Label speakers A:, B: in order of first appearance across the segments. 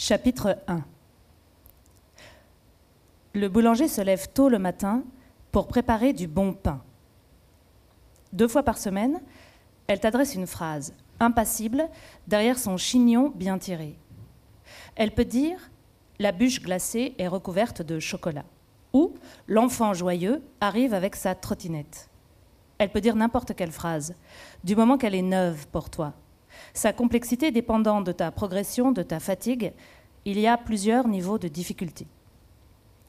A: Chapitre 1 Le boulanger se lève tôt le matin pour préparer du bon pain. Deux fois par semaine, elle t'adresse une phrase, impassible, derrière son chignon bien tiré. Elle peut dire La bûche glacée est recouverte de chocolat ou L'enfant joyeux arrive avec sa trottinette. Elle peut dire n'importe quelle phrase, du moment qu'elle est neuve pour toi. Sa complexité dépendant de ta progression, de ta fatigue, il y a plusieurs niveaux de difficulté.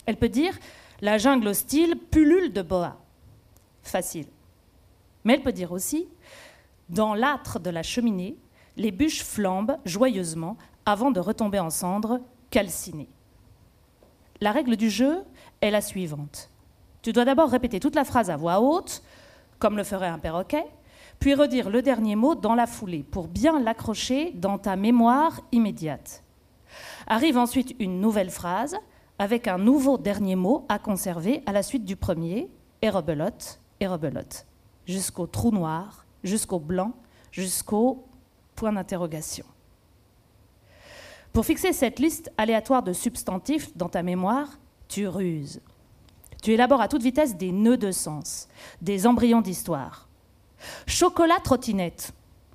A: Elle peut dire La jungle hostile pullule de boa. Facile. Mais elle peut dire aussi Dans l'âtre de la cheminée, les bûches flambent joyeusement avant de retomber en cendres, calcinées. La règle du jeu est la suivante. Tu dois d'abord répéter toute la phrase à voix haute, comme le ferait un perroquet, puis redire le dernier mot dans la foulée pour bien l'accrocher dans ta mémoire immédiate. Arrive ensuite une nouvelle phrase avec un nouveau dernier mot à conserver à la suite du premier, et rebelote, et rebelote, jusqu'au trou noir, jusqu'au blanc, jusqu'au point d'interrogation. Pour fixer cette liste aléatoire de substantifs dans ta mémoire, tu ruses. Tu élabores à toute vitesse des nœuds de sens, des embryons d'histoire. Chocolat trottinette,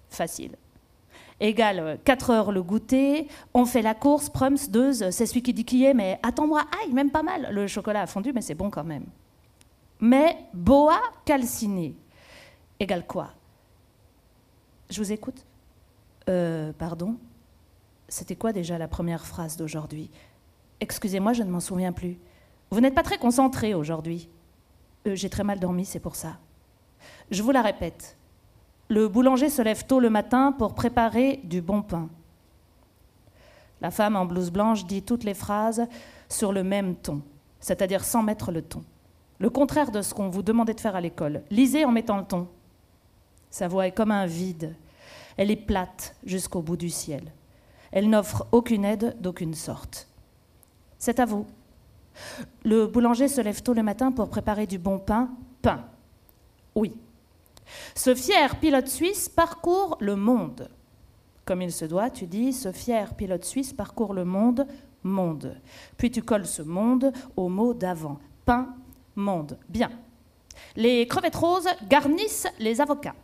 A: facile. Égale 4 heures le goûter, on fait la course, prums, deux, c'est celui qui dit qui est, mais attends-moi, aïe, même pas mal. Le chocolat a fondu, mais c'est bon quand même. Mais boa calciné, égale quoi? Je vous écoute euh, Pardon? C'était quoi déjà la première phrase d'aujourd'hui? Excusez-moi, je ne m'en souviens plus. Vous n'êtes pas très concentré aujourd'hui. Euh, j'ai très mal dormi, c'est pour ça. Je vous la répète. Le boulanger se lève tôt le matin pour préparer du bon pain. La femme en blouse blanche dit toutes les phrases sur le même ton, c'est-à-dire sans mettre le ton. Le contraire de ce qu'on vous demandait de faire à l'école. Lisez en mettant le ton. Sa voix est comme un vide. Elle est plate jusqu'au bout du ciel. Elle n'offre aucune aide d'aucune sorte. C'est à vous. Le boulanger se lève tôt le matin pour préparer du bon pain. Pain. Oui. Ce fier pilote suisse parcourt le monde. Comme il se doit, tu dis, ce fier pilote suisse parcourt le monde, monde. Puis tu colles ce monde au mot d'avant. Pain, monde. Bien. Les crevettes roses garnissent les avocats.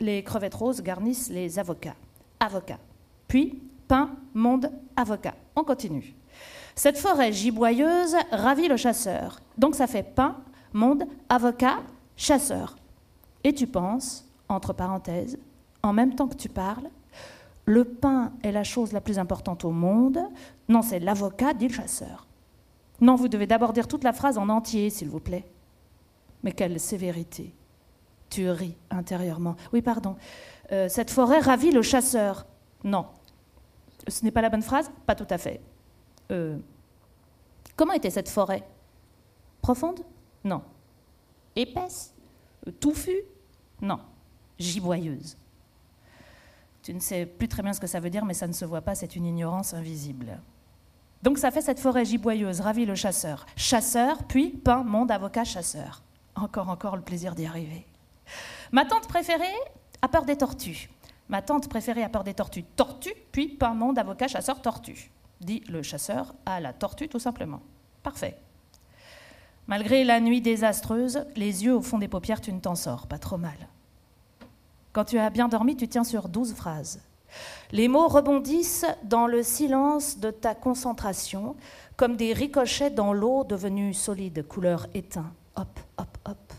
A: Les crevettes roses garnissent les avocats. Avocat. Puis, pain, monde, avocat. On continue. Cette forêt giboyeuse ravit le chasseur. Donc ça fait pain, monde, avocat, chasseur. Et tu penses, entre parenthèses, en même temps que tu parles, le pain est la chose la plus importante au monde. Non, c'est l'avocat, dit le chasseur. Non, vous devez d'abord dire toute la phrase en entier, s'il vous plaît. Mais quelle sévérité. Tu ris intérieurement. Oui, pardon. Euh, cette forêt ravit le chasseur. Non. Ce n'est pas la bonne phrase? Pas tout à fait. Euh, comment était cette forêt? Profonde? Non. Épaisse? Touffue Non. Giboyeuse. Tu ne sais plus très bien ce que ça veut dire, mais ça ne se voit pas, c'est une ignorance invisible. Donc ça fait cette forêt giboyeuse, ravit le chasseur. Chasseur, puis pain, monde, avocat, chasseur. Encore, encore le plaisir d'y arriver. Ma tante préférée a peur des tortues. Ma tante préférée a peur des tortues. Tortue, puis pain, monde, avocat, chasseur, tortue dit le chasseur à la tortue tout simplement. Parfait. Malgré la nuit désastreuse, les yeux au fond des paupières, tu ne t'en sors pas trop mal. Quand tu as bien dormi, tu tiens sur douze phrases. Les mots rebondissent dans le silence de ta concentration, comme des ricochets dans l'eau devenue solide, couleur éteint. Hop, hop, hop.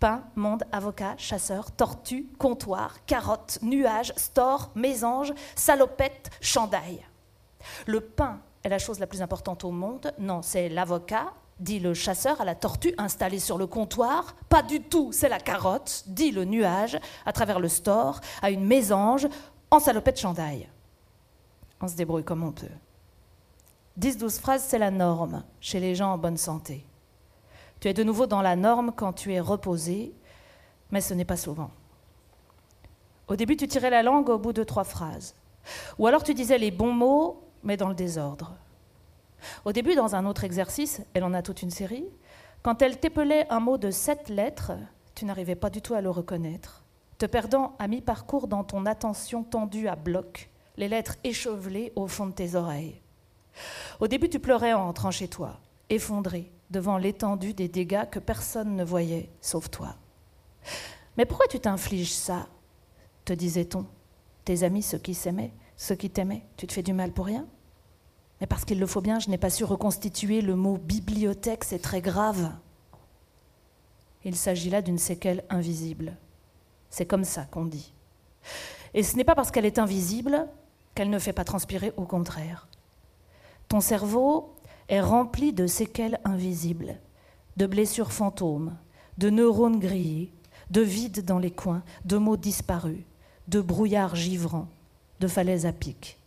A: Pain, monde, avocat, chasseur, tortue, comptoir, carotte, nuage, store, mésange, salopette, chandail. Le pain est la chose la plus importante au monde. Non, c'est l'avocat, dit le chasseur à la tortue installée sur le comptoir. Pas du tout, c'est la carotte, dit le nuage à travers le store, à une mésange, en salopette chandail. On se débrouille comme on peut. 10-12 phrases, c'est la norme chez les gens en bonne santé. Tu es de nouveau dans la norme quand tu es reposé, mais ce n'est pas souvent. Au début, tu tirais la langue au bout de trois phrases. Ou alors tu disais les bons mots mais dans le désordre. Au début, dans un autre exercice, elle en a toute une série, quand elle t'épelait un mot de sept lettres, tu n'arrivais pas du tout à le reconnaître, te perdant à mi-parcours dans ton attention tendue à bloc, les lettres échevelées au fond de tes oreilles. Au début, tu pleurais en rentrant chez toi, effondré devant l'étendue des dégâts que personne ne voyait, sauf toi. Mais pourquoi tu t'infliges ça? te disait-on. Tes amis, ceux qui s'aimaient, ceux qui t'aimaient, tu te fais du mal pour rien? Mais parce qu'il le faut bien, je n'ai pas su reconstituer le mot bibliothèque, c'est très grave. Il s'agit là d'une séquelle invisible. C'est comme ça qu'on dit. Et ce n'est pas parce qu'elle est invisible qu'elle ne fait pas transpirer, au contraire. Ton cerveau est rempli de séquelles invisibles, de blessures fantômes, de neurones grillés, de vides dans les coins, de mots disparus, de brouillard givrant, de falaises à pic.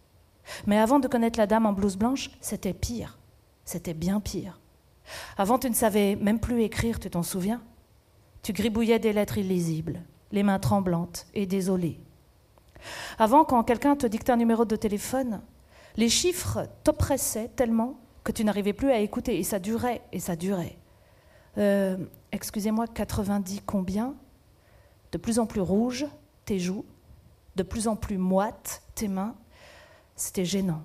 A: Mais avant de connaître la dame en blouse blanche, c'était pire. C'était bien pire. Avant, tu ne savais même plus écrire, tu t'en souviens Tu gribouillais des lettres illisibles, les mains tremblantes et désolées. Avant, quand quelqu'un te dictait un numéro de téléphone, les chiffres t'oppressaient tellement que tu n'arrivais plus à écouter, et ça durait, et ça durait. Euh, excusez-moi, 90 combien? De plus en plus rouge, tes joues, de plus en plus moites, tes mains. C'était gênant.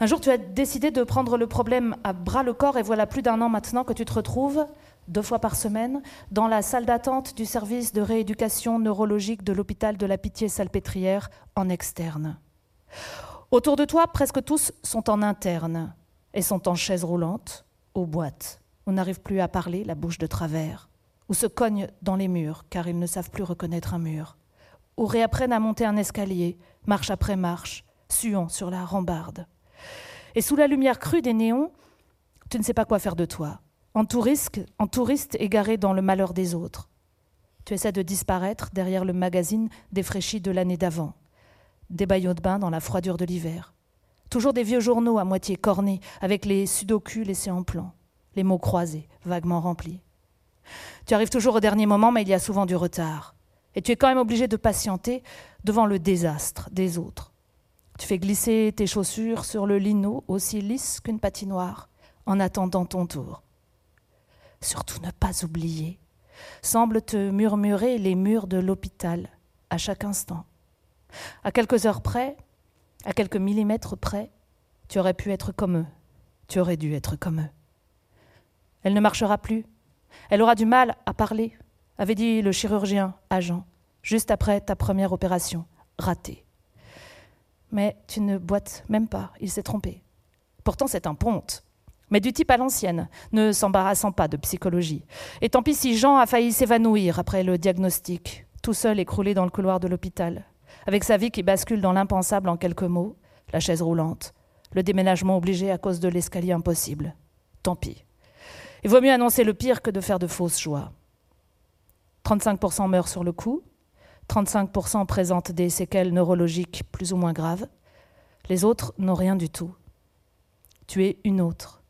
A: Un jour, tu as décidé de prendre le problème à bras le corps, et voilà plus d'un an maintenant que tu te retrouves, deux fois par semaine, dans la salle d'attente du service de rééducation neurologique de l'hôpital de la Pitié-Salpêtrière en externe. Autour de toi, presque tous sont en interne et sont en chaise roulante, aux boîtes. On n'arrive plus à parler, la bouche de travers, ou se cognent dans les murs car ils ne savent plus reconnaître un mur, ou réapprennent à monter un escalier, marche après marche, suant sur la rambarde. Et sous la lumière crue des néons, tu ne sais pas quoi faire de toi, en touriste, en touriste égaré dans le malheur des autres. Tu essaies de disparaître derrière le magazine défraîchi de l'année d'avant des baillots de bain dans la froidure de l'hiver. Toujours des vieux journaux à moitié cornés, avec les sudoku laissés en plan, les mots croisés, vaguement remplis. Tu arrives toujours au dernier moment, mais il y a souvent du retard. Et tu es quand même obligé de patienter devant le désastre des autres. Tu fais glisser tes chaussures sur le lino aussi lisse qu'une patinoire, en attendant ton tour. Surtout ne pas oublier, semble te murmurer les murs de l'hôpital à chaque instant. À quelques heures près, à quelques millimètres près, tu aurais pu être comme eux. Tu aurais dû être comme eux. Elle ne marchera plus. Elle aura du mal à parler, avait dit le chirurgien agent, juste après ta première opération, ratée. Mais tu ne boites même pas, il s'est trompé. Pourtant, c'est un ponte, mais du type à l'ancienne, ne s'embarrassant pas de psychologie. Et tant pis si Jean a failli s'évanouir après le diagnostic, tout seul écroulé dans le couloir de l'hôpital avec sa vie qui bascule dans l'impensable en quelques mots, la chaise roulante, le déménagement obligé à cause de l'escalier impossible. Tant pis. Il vaut mieux annoncer le pire que de faire de fausses joies. 35% meurent sur le coup, 35% présentent des séquelles neurologiques plus ou moins graves, les autres n'ont rien du tout. Tu es une autre,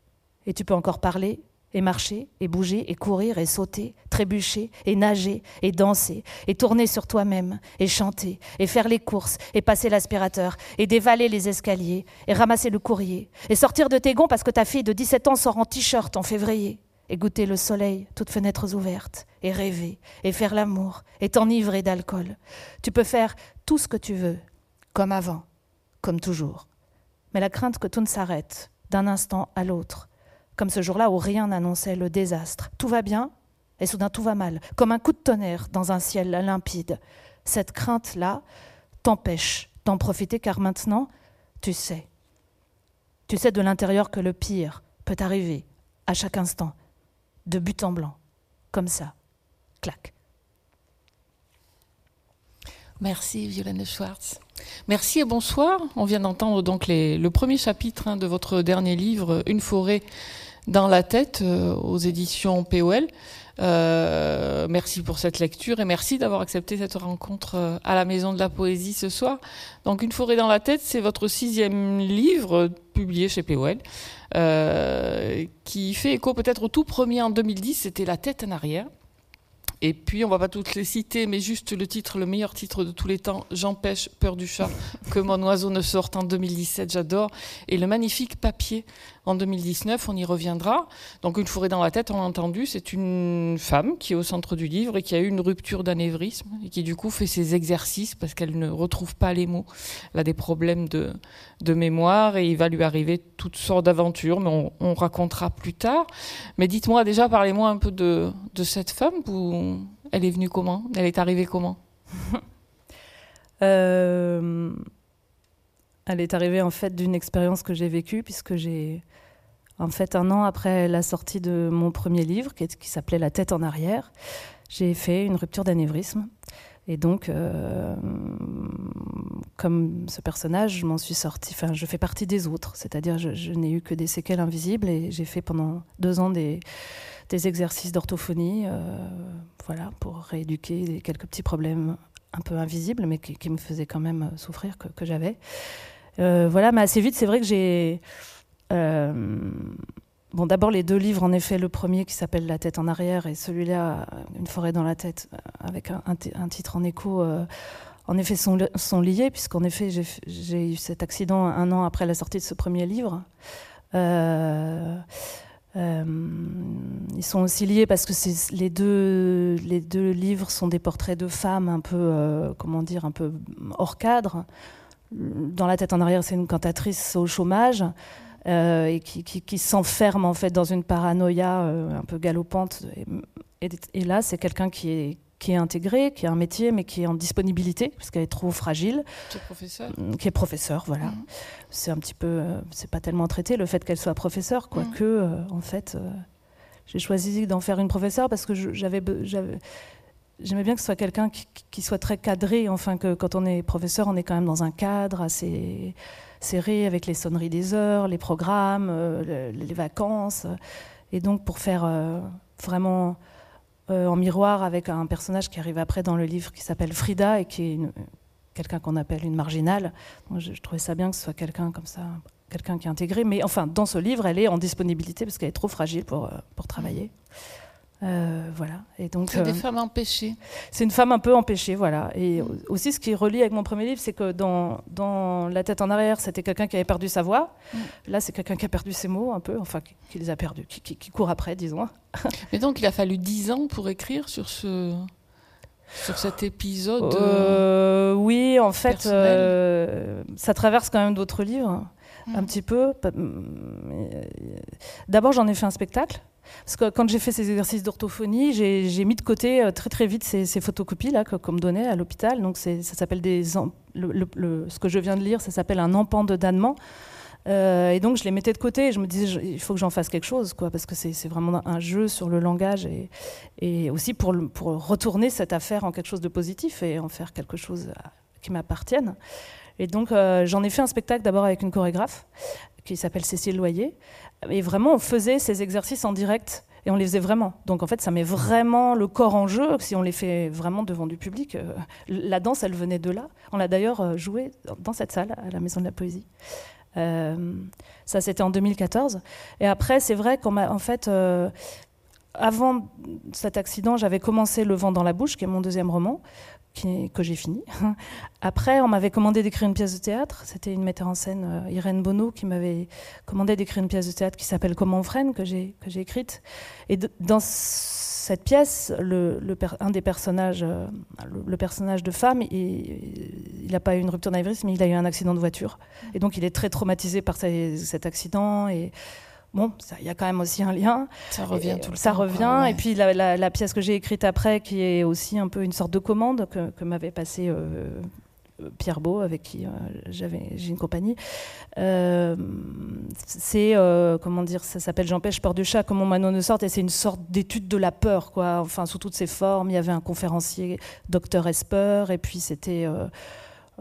A: et tu peux encore parler, et marcher, et bouger, et courir, et sauter, trébucher, et nager, et danser, et tourner sur toi-même, et chanter, et faire les courses, et passer l'aspirateur, et dévaler les escaliers, et ramasser le courrier, et sortir de tes gonds parce que ta fille de 17 ans sort en t-shirt en février, et goûter le soleil, toutes fenêtres ouvertes, et rêver, et faire l'amour, et t'enivrer d'alcool. Tu peux faire tout ce que tu veux, comme avant, comme toujours. Mais la crainte que tout ne s'arrête, d'un instant à l'autre, comme ce jour-là où rien n'annonçait le désastre. Tout va bien, et soudain tout va mal, comme un coup de tonnerre dans un ciel limpide. Cette crainte-là t'empêche d'en profiter car maintenant, tu sais. Tu sais de l'intérieur que le pire peut arriver à chaque instant, de but en blanc, comme ça. Clac.
B: Merci Violaine Schwartz. Merci et bonsoir. On vient d'entendre donc le premier chapitre hein, de votre dernier livre, Une forêt dans la tête euh, aux éditions POL. Euh, merci pour cette lecture et merci d'avoir accepté cette rencontre euh, à la Maison de la Poésie ce soir. Donc, Une forêt dans la tête, c'est votre sixième livre publié chez POL, qui fait écho peut-être au tout premier en 2010, c'était La tête en arrière. Et puis, on va pas toutes les citer, mais juste le titre, le meilleur titre de tous les temps, J'empêche peur du chat, que mon oiseau ne sorte en 2017, j'adore. Et le magnifique papier en 2019, on y reviendra. Donc, Une forêt dans la tête, on l'a entendu, c'est une femme qui est au centre du livre et qui a eu une rupture d'anévrisme et qui, du coup, fait ses exercices parce qu'elle ne retrouve pas les mots. Elle a des problèmes de, de mémoire et il va lui arriver toutes sortes d'aventures, mais on, on, racontera plus tard. Mais dites-moi déjà, parlez-moi un peu de, de cette femme. Elle est venue comment? Elle est arrivée comment?
A: Euh, Elle est arrivée en fait d'une expérience que j'ai vécue, puisque j'ai, en fait, un an après la sortie de mon premier livre, qui, s'appelait La tête en arrière, j'ai fait une rupture d'anévrisme. Et donc, euh, comme ce personnage, je m'en suis sortie, enfin, je fais partie des autres, c'est-à-dire je, je n'ai eu que des séquelles invisibles et j'ai fait pendant deux ans des, des exercices d'orthophonie, euh, voilà, pour rééduquer quelques petits problèmes un peu invisibles, mais qui, me faisaient quand même souffrir, que j'avais. Euh, voilà, mais assez vite, c'est vrai que j'ai... Euh, Bon, d'abord les deux livres, en effet, le premier qui s'appelle La tête en arrière et celui-là, Une forêt dans la tête, avec un, titre en écho, euh, en effet, sont, liés, puisqu'en effet, j'ai eu cet accident un an après la sortie de ce premier livre. Euh, euh, ils sont aussi liés parce que les deux, les deux livres sont des portraits de femmes un peu, euh, comment dire, un peu hors cadre. Dans La tête en arrière, c'est une cantatrice au chômage. Euh, et qui, qui, qui s'enferme en fait dans une paranoïa euh, un peu galopante. Et, et, et là, c'est quelqu'un qui est, qui est intégré, qui a un métier, mais qui est en disponibilité, parce qu'elle est trop fragile.
B: Qui est professeur.
A: Qui est professeur, voilà. Mmh. C'est un petit peu, euh, c'est pas tellement traité le fait qu'elle soit professeure, quoique, mmh. en fait, euh, j'ai choisi d'en faire une professeure parce que j'avais, j'aimais bien que ce soit quelqu'un qui, soit très cadré, enfin que quand on est professeur, on est quand même dans un cadre assez serré avec les sonneries des heures, les programmes, euh, les, vacances. Et donc pour faire euh, vraiment euh, en miroir avec un personnage qui arrive après dans le livre qui s'appelle Frida et qui est quelqu'un qu'on appelle une marginale. Donc je, je, trouvais ça bien que ce soit quelqu'un comme ça, quelqu'un qui est intégré. Mais enfin, dans ce livre, elle est en disponibilité parce qu'elle est trop fragile pour, pour travailler. Euh, voilà. Et donc
B: c'est des euh, femmes empêchées.
A: C'est une femme un peu empêchée, voilà. Et aussi, ce qui est relié avec mon premier livre, c'est que dans, dans La tête en arrière, c'était quelqu'un qui avait perdu sa voix. Mm. Là, c'est quelqu'un qui a perdu ses mots, un peu, enfin, qui, qui les a perdus, qui, qui, qui, court après, disons.
B: Mais donc, il a fallu dix ans pour écrire sur ce. Sur cet épisode
A: euh, Oui, en fait, ça traverse quand même d'autres livres, mm. un petit peu. D'abord, j'en ai fait un spectacle parce que quand j'ai fait ces exercices d'orthophonie, j'ai mis de côté euh, très très vite ces, photocopies là qu'on me donnait à l'hôpital. Donc ça s'appelle ce que je viens de lire, ça s'appelle un empan de damnement. Euh, et donc je les mettais de côté et je me disais il faut que j'en fasse quelque chose parce que c'est vraiment un jeu sur le langage et, aussi pour, pour retourner cette affaire en quelque chose de positif et en faire quelque chose qui m'appartienne. Et donc euh, j'en ai fait un spectacle d'abord avec une chorégraphe qui s'appelle Cécile Loyer. Et vraiment, on faisait ces exercices en direct et on les faisait vraiment. Donc en fait, ça met vraiment le corps en jeu si on les fait vraiment devant du public. Euh, la danse, elle venait de là. On l'a d'ailleurs euh, joué dans cette salle, à la Maison de la Poésie. Ça, c'était en 2014. Et après, c'est vrai qu'en en fait, avant cet accident, j'avais commencé Le vent dans la bouche, qui est mon deuxième roman, que j'ai fini. Après, on m'avait commandé d'écrire une pièce de théâtre. C'était une metteur en scène, euh, Irène Bonneau, qui m'avait commandé d'écrire une pièce de théâtre qui s'appelle Comment on freine, que j'ai écrite. Et dans cette pièce, le, un des personnages, euh, le, personnage de femme, il n'a pas eu une rupture d'anévrisme, mais il a eu un accident de voiture. Et donc, il est très traumatisé par cet accident bon, il y a quand même aussi un lien.
B: Ça revient et, tout le
A: ça
B: temps.
A: Ça revient.
B: Ouais.
A: Et puis la, la, la, pièce que j'ai écrite après, qui est aussi un peu une sorte de commande que, que m'avait passée euh, Pierre Beau, avec qui euh, j'avais j'ai une compagnie. Euh, c'est comment dire, ça s'appelle J'empêche peur du chat, comment mon Manon ne sorte, et c'est une sorte d'étude de la peur, quoi. Enfin, sous toutes ses formes. Il y avait un conférencier, docteur Esper, et puis c'était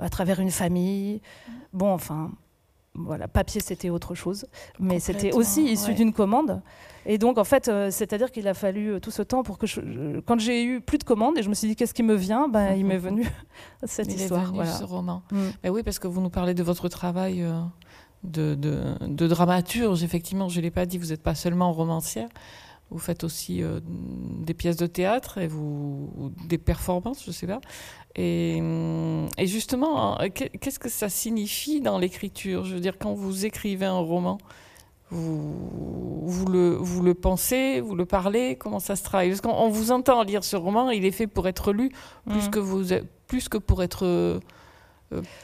A: à travers une famille. Bon, enfin voilà, papier c'était autre chose, mais c'était aussi issu ouais. d'une commande. Et donc en fait, euh, c'est-à-dire qu'il a fallu euh, tout ce temps pour que je, je, quand j'ai eu plus de commandes et je me suis dit qu'est-ce qui me vient, ben, il m'est venu cette
B: il
A: histoire.
B: Est venu
A: voilà.
B: ce roman. Mm. Mais oui, parce que vous nous parlez de votre travail euh, de, de, de, dramaturge. Effectivement, je l'ai pas dit, vous n'êtes pas seulement romancière. Vous faites aussi euh, des pièces de théâtre et vous ou des performances, je sais pas. Et, et justement, qu'est-ce que ça signifie dans l'écriture? Je veux dire, quand vous écrivez un roman, vous, vous, le, vous le pensez, vous le parlez, comment ça se travaille? Parce qu'on vous entend lire ce roman, il est fait pour être lu plus, mmh. que, vous, plus que pour être euh,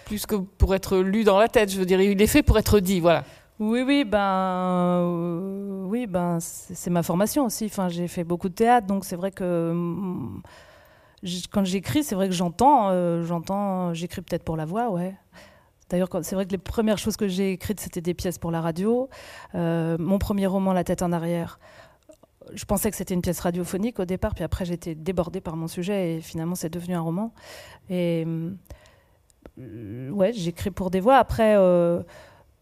B: plus que pour être lu dans la tête. Je veux dire, il est fait pour être dit, voilà.
A: Oui, oui, ben, euh, oui, ben, c'est ma formation aussi. Enfin, j'ai fait beaucoup de théâtre, donc c'est vrai que mm, quand j'écris, c'est vrai que j'entends, euh, j'entends, j'écris peut-être pour la voix, ouais. D'ailleurs, c'est vrai que les premières choses que j'ai écrites, c'était des pièces pour la radio. Euh, mon premier roman, La tête en arrière, je pensais que c'était une pièce radiophonique au départ, puis après j'étais débordée par mon sujet et finalement c'est devenu un roman. Et ouais, j'écris pour des voix. Après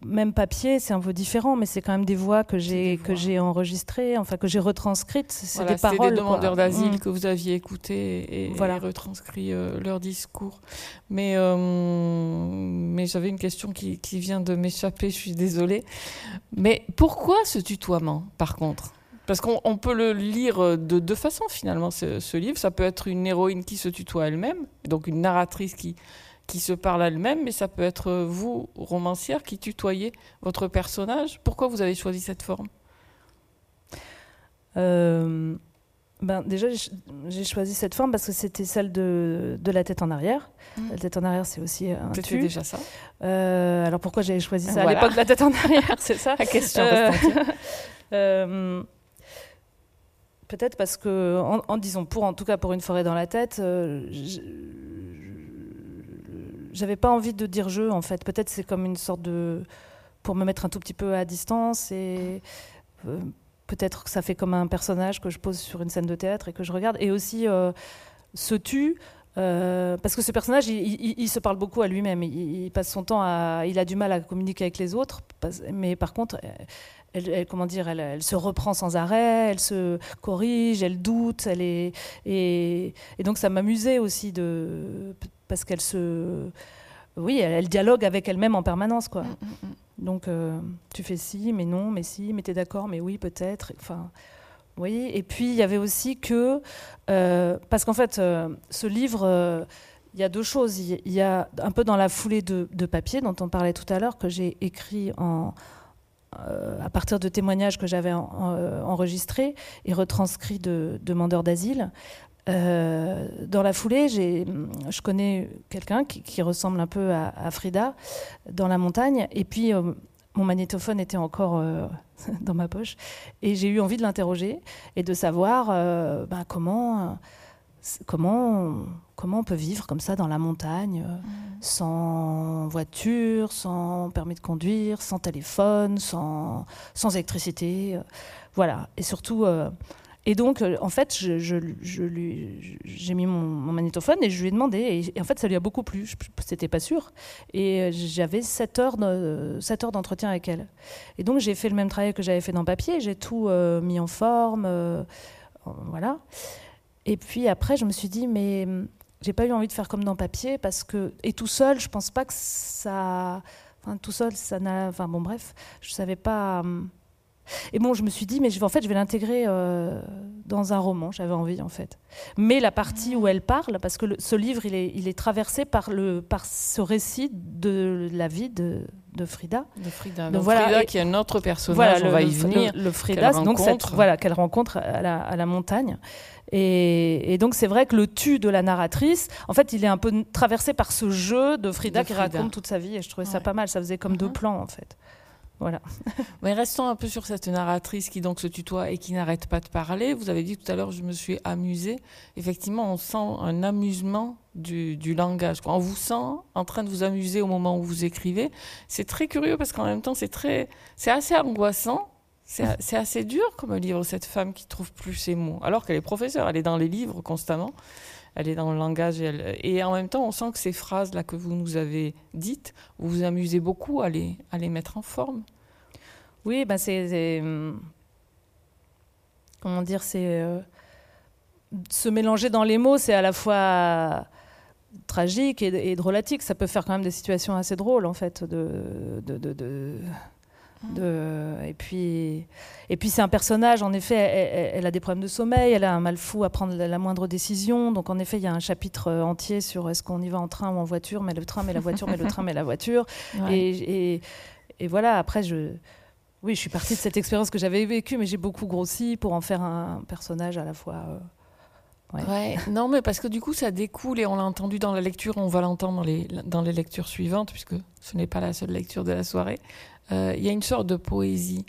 A: même papier, c'est un peu différent, mais c'est quand même des voix que j'ai que j'ai enregistrées, enfin que j'ai retranscrites. C'est des paroles.
B: des demandeurs d'asile mm. que vous aviez écoutés et, voilà. retranscrit euh, leur discours. Mais euh, mais j'avais une question qui, qui vient de m'échapper. Je suis désolée. Mais pourquoi ce tutoiement, par contre? Parce qu'on peut le lire de deux façons finalement, ce, ce livre. Ça peut être une héroïne qui se tutoie elle-même, donc une narratrice qui, qui se parle à elle-même, mais ça peut être vous, romancière, qui tutoyez votre personnage. Pourquoi vous avez choisi cette forme?
A: Euh, ben déjà, j'ai choisi cette forme parce que c'était celle de, de, la tête en arrière. Mmh. La tête en arrière, c'est aussi un
B: C'était déjà ça.
A: Euh, alors pourquoi j'avais choisi ça à l'époque, la tête en arrière? C'est ça
B: La question.
A: Euh, peut-être parce que, en, disant pour, en tout cas pour une forêt dans la tête, j'avais pas envie de dire jeu en fait. Peut-être c'est comme une sorte de pour me mettre un tout petit peu à distance et euh, peut-être que ça fait comme un personnage que je pose sur une scène de théâtre et que je regarde et aussi euh, se tue. Euh, parce que ce personnage, il, se parle beaucoup à lui-même. Il, passe son temps à, il a du mal à communiquer avec les autres, mais par contre, elle, comment dire, elle, se reprend sans arrêt, elle se corrige, elle doute, elle est, et donc ça m'amusait aussi de parce qu'elle se. Oui, elle, dialogue avec elle-même en permanence, quoi. Mm, mm, mm. Donc, euh, tu fais si, mais non, mais si, mais t'es d'accord, mais oui, peut-être. Enfin, oui. Et puis, il y avait aussi que. Euh, parce qu'en fait, euh, ce livre. il y a deux choses. Il y a un peu dans la foulée de, papier dont on parlait tout à l'heure, que j'ai écrit en, à partir de témoignages que j'avais enregistrés et retranscrits de demandeurs d'asile. Euh, dans la foulée, je connais quelqu'un qui, ressemble un peu à, Frida dans la montagne. Et puis, euh, mon magnétophone était encore euh, dans ma poche. Et j'ai eu envie de l'interroger et de savoir ben, comment, comment, comment on peut vivre comme ça dans la montagne, mmh. sans voiture, sans permis de conduire, sans téléphone, sans, sans électricité. voilà. Et surtout et donc, euh, en fait, j'ai mis mon, magnétophone et je lui ai demandé. Et, en fait, ça lui a beaucoup plu. C'était pas sûr. Et euh, j'avais 7 heures, de, 7 heures d'entretien avec elle. Et donc, j'ai fait le même travail que j'avais fait dans papier. J'ai tout euh, mis en forme. voilà. Et puis après, je me suis dit, mais hum, j'ai pas eu envie de faire comme dans papier parce que. Et tout seul, je pense pas que ça. Enfin, tout seul, ça n'a. Enfin, bon, bref, je savais pas. Hum, et bon, je me suis dit, mais je vais, en fait, je vais l'intégrer euh, dans un roman. J'avais envie, en fait. Mais la partie où elle parle, parce que ce livre, il est, il est traversé par, le, par ce récit de la vie de, de Frida.
B: De Frida. Donc, voilà, Frida, qui est un autre personnage, voilà, on va y venir.
A: Le, Frida, donc cette, voilà, qu'elle rencontre à la, à la montagne. Et, et, donc c'est vrai que le tu de la narratrice, en fait, il est un peu traversé par ce jeu de Frida, qui raconte toute sa vie. Et je trouvais ça pas mal. Ça faisait comme deux uh-huh. plans, en fait. Voilà.
B: Mais restons un peu sur cette narratrice qui donc se tutoie et qui n'arrête pas de parler. Vous avez dit tout à l'heure, je me suis amusée. Effectivement, on sent un amusement du, langage. On vous sent en train de vous amuser au moment où vous écrivez. C'est très curieux parce qu'en même temps, c'est très, c'est assez angoissant. C'est assez dur comme livre, cette femme qui trouve plus ses mots. Alors qu'elle est professeure, elle est dans les livres constamment elle est dans le langage et, et, en même temps on sent que ces phrases là que vous nous avez dites, vous vous amusez beaucoup à les, à les mettre en forme.
A: Oui, ben c'est comment dire, c'est euh, se mélanger dans les mots, c'est à la fois tragique et, drôlatique. Ça peut faire quand même des situations assez drôles en fait de, De, et puis, et puis c'est un personnage, en effet, elle, a des problèmes de sommeil, elle a un mal fou à prendre la, moindre décision. Donc en effet, il y a un chapitre euh, entier sur est-ce qu'on y va en train ou en voiture, mais le train, mais la voiture, mais le train, mais la voiture. Et, et, voilà, après, je, oui, je suis partie de cette expérience que j'avais vécue, mais j'ai beaucoup grossi pour en faire un personnage à la fois. Euh,
B: Ouais. Non, mais parce que du coup, ça découle et on l'a entendu dans la lecture, on va l'entendre dans les, dans les lectures suivantes, puisque ce n'est pas la seule lecture de la soirée. Euh, il y a une sorte de poésie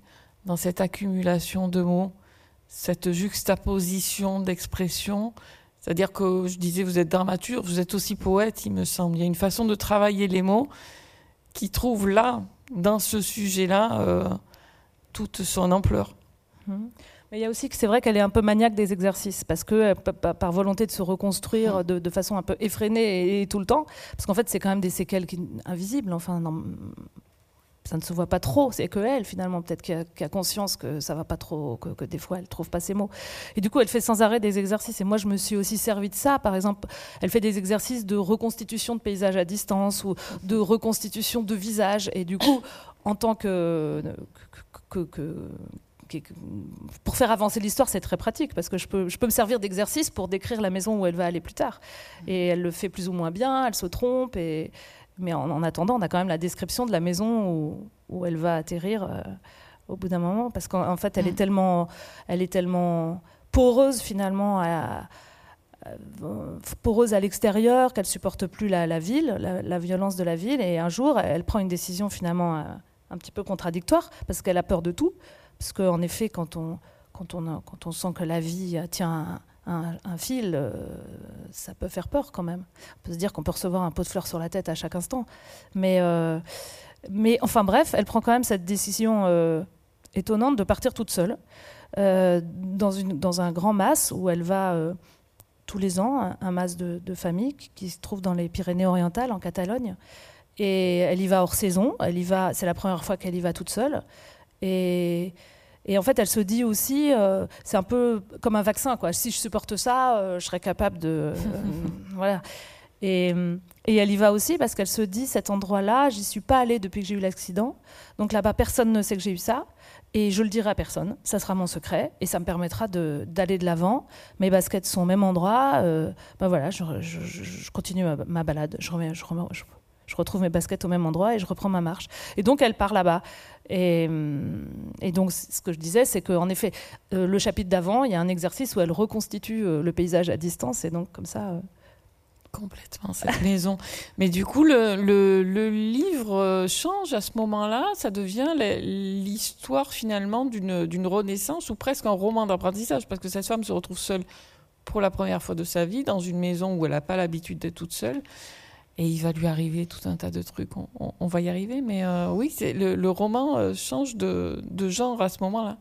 B: dans cette accumulation de mots, cette juxtaposition d'expressions. C'est-à-dire que je disais, vous êtes dramaturge, vous êtes aussi poète, il me semble. Il y a une façon de travailler les mots qui trouve là, dans ce sujet-là, euh, toute son ampleur.
A: Mmh. Mais il y a aussi que c'est vrai qu'elle est un peu maniaque des exercices, parce que euh, par volonté de se reconstruire mm. de, façon un peu effrénée et, tout le temps, parce qu'en fait c'est quand même des séquelles invisibles, enfin ça ne se voit pas trop, c'est que elle finalement peut-être qui a, conscience que ça va pas trop, que, des fois elle trouve pas ses mots. Et du coup elle fait sans arrêt des exercices, et moi je me suis aussi servi de ça, par exemple elle fait des exercices de reconstitution de paysage à distance ou de reconstitution de visage, et du coup en tant que pour faire avancer l'histoire, c'est très pratique parce que je peux, je peux me servir d'exercice pour décrire la maison où elle va aller plus tard. Et elle le fait plus ou moins bien, elle se trompe. Et... Mais en, attendant, on a quand même la description de la maison où, où elle va atterrir euh, au bout d'un moment parce qu'en fait, elle est mm. tellement, elle est tellement poreuse finalement à, poreuse à l'extérieur qu'elle supporte plus la, ville, la, violence de la ville. Et un jour, elle prend une décision finalement euh, un petit peu contradictoire parce qu'elle a peur de tout. Parce qu'en effet, quand on, quand, on quand on sent que la vie tient un, fil, euh, ça peut faire peur quand même. On peut se dire qu'on peut recevoir un pot de fleurs sur la tête à chaque instant. Mais, euh, mais enfin bref, elle prend quand même cette décision euh, étonnante de partir toute seule dans, une, dans un grand mas où elle va tous les ans, un, mas de, de famille qui, se trouve dans les Pyrénées-Orientales, en Catalogne. Et elle y va hors saison. Elle y va. C'est la première fois qu'elle y va toute seule. Et et en fait, elle se dit aussi, euh, c'est un peu comme un vaccin, quoi. Si je supporte ça, euh, je serai capable de, euh, voilà. Et, et, elle y va aussi parce qu'elle se dit, cet endroit-là, j'y suis pas allée depuis que j'ai eu l'accident. Donc là-bas, personne ne sait que j'ai eu ça. Et je le dirai à personne. Ça sera mon secret. Et ça me permettra d'aller de l'avant. Mes baskets sont au même endroit. ben voilà, je, je, je continue ma, balade. Je remets, je remets, je retrouve mes baskets au même endroit et je reprends ma marche. Et donc elle part là-bas. Et, donc ce que je disais, c'est qu'en effet, euh, le chapitre d'avant, il y a un exercice où elle reconstitue euh, le paysage à distance. Et donc comme ça... Euh,
B: Complètement, cette maison. Mais du coup, le, livre change à ce moment-là. Ça devient l'histoire finalement d'une renaissance ou presque un roman d'apprentissage parce que cette femme se retrouve seule pour la première fois de sa vie dans une maison où elle n'a pas l'habitude d'être toute seule. Et il va lui arriver tout un tas de trucs. On, va y arriver, mais euh, oui, le, roman euh, change de, genre à ce moment-là.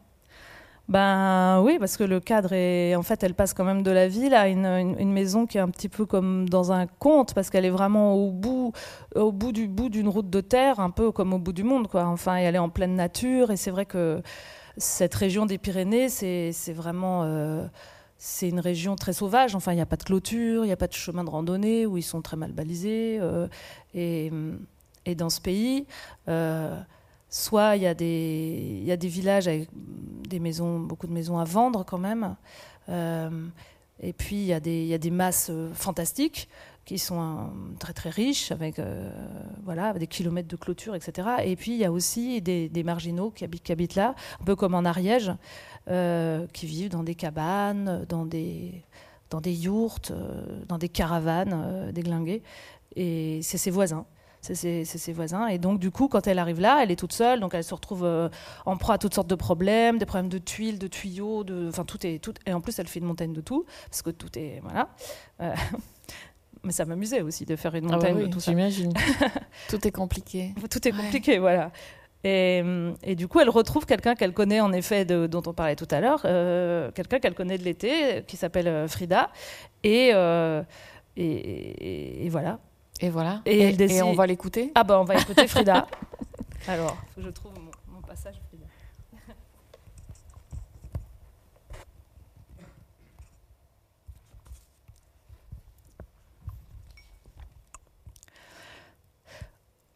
A: Ben oui, parce que le cadre est. En fait, elle passe quand même de la ville à une, une, maison qui est un petit peu comme dans un conte, parce qu'elle est vraiment au bout, au bout du bout d'une route de terre, un peu comme au bout du monde, quoi. Enfin, elle est en pleine nature, et c'est vrai que cette région des Pyrénées, c'est vraiment. Euh, c'est une région très sauvage. Enfin, il n'y a pas de clôture, il n'y a pas de chemin de randonnée où ils sont très mal balisés. Euh, et, dans ce pays, euh, soit il y, a des, villages avec des maisons, beaucoup de maisons à vendre quand même. Euh, et puis il y, a des, masses fantastiques qui sont très très riches avec des kilomètres de clôture etc et puis il y a aussi des, marginaux qui qui habitent, là un peu comme en Ariège euh, qui vivent dans des cabanes, dans des, dans des yourtes, euh, dans des caravanes euh, déglinguées. Et c'est ses voisins. C'est ses, voisins. Et donc, du coup, quand elle arrive là, elle est toute seule, donc elle se retrouve en proie à toutes sortes de problèmes, des problèmes de tuiles, de tuyaux, de, enfin tout est tout. Et en plus, elle fait une montagne de tout, parce que tout est voilà. mais ça m'amusait aussi de faire une ah montagne de tout ça.
B: J'imagine. tout est compliqué.
A: Tout est compliqué, voilà. Et, et, du coup, elle retrouve quelqu'un qu'elle connaît, en effet, de, dont on parlait tout à l'heure, euh, quelqu'un qu'elle connaît de l'été, qui s'appelle euh, Frida. Euh, et, et, voilà.
B: Et voilà. Et, décide... on va l'écouter?
A: Ah ben, on va écouter Frida. Alors, faut que je trouve mon, mon passage Frida.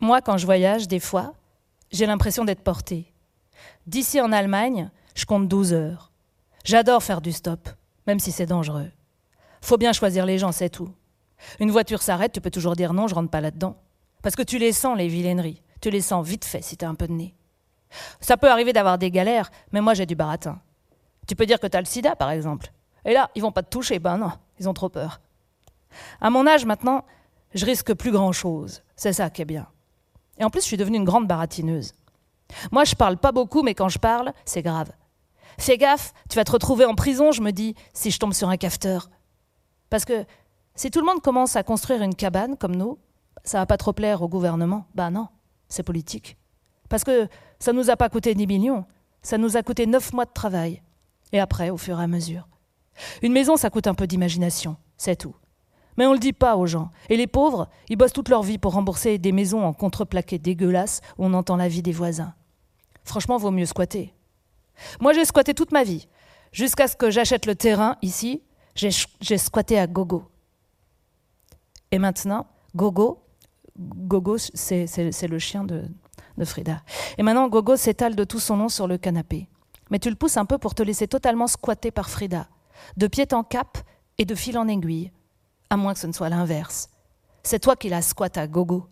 A: Moi, quand je voyage, des fois, j'ai l'impression d'être portée. D'ici en Allemagne, je compte 12 heures. J'adore faire du stop, même si c'est dangereux. Faut bien choisir les gens, c'est tout. Une voiture s'arrête, tu peux toujours dire non, je rentre pas là-dedans. Parce que tu les sens, les vilaineries. Tu les sens vite fait si t'as un peu de nez. Ça peut arriver d'avoir des galères, mais moi j'ai du baratin. Tu peux dire que t'as le sida, par exemple. Et là, ils vont pas te toucher. Ben non, ils ont trop peur. À mon âge maintenant, je risque plus grand-chose. C'est ça qui est bien. Et en plus, je suis devenue une grande baratineuse. Moi, je parle pas beaucoup, mais quand je parle, c'est grave. Fais gaffe, tu vas te retrouver en prison, je me dis, si je tombe sur un cafeteur. Parce que si tout le monde commence à construire une cabane comme nous, ça va pas trop plaire au gouvernement. Ben non, c'est politique. Parce que ça nous a pas coûté 10 millions, ça nous a coûté 9 mois de travail. Et après, au fur et à mesure. Une maison, ça coûte un peu d'imagination, c'est tout. Mais on le dit pas aux gens. Et les pauvres, ils bossent toute leur vie pour rembourser des maisons en contreplaqué dégueulasses où on entend la vie des voisins. Franchement, vaut mieux squatter. Moi, j'ai squatté toute ma vie. Jusqu'à ce que j'achète le terrain ici, j'ai squatté à gogo. Et maintenant, gogo, gogo, c'est le chien de, de Frida. Et maintenant, gogo s'étale de tout son nom sur le canapé. Mais tu le pousses un peu pour te laisser totalement squatter par Frida, de pied en cap et de fil en aiguille à moins que ce ne soit l'inverse. C'est toi qui la squatte à gogo.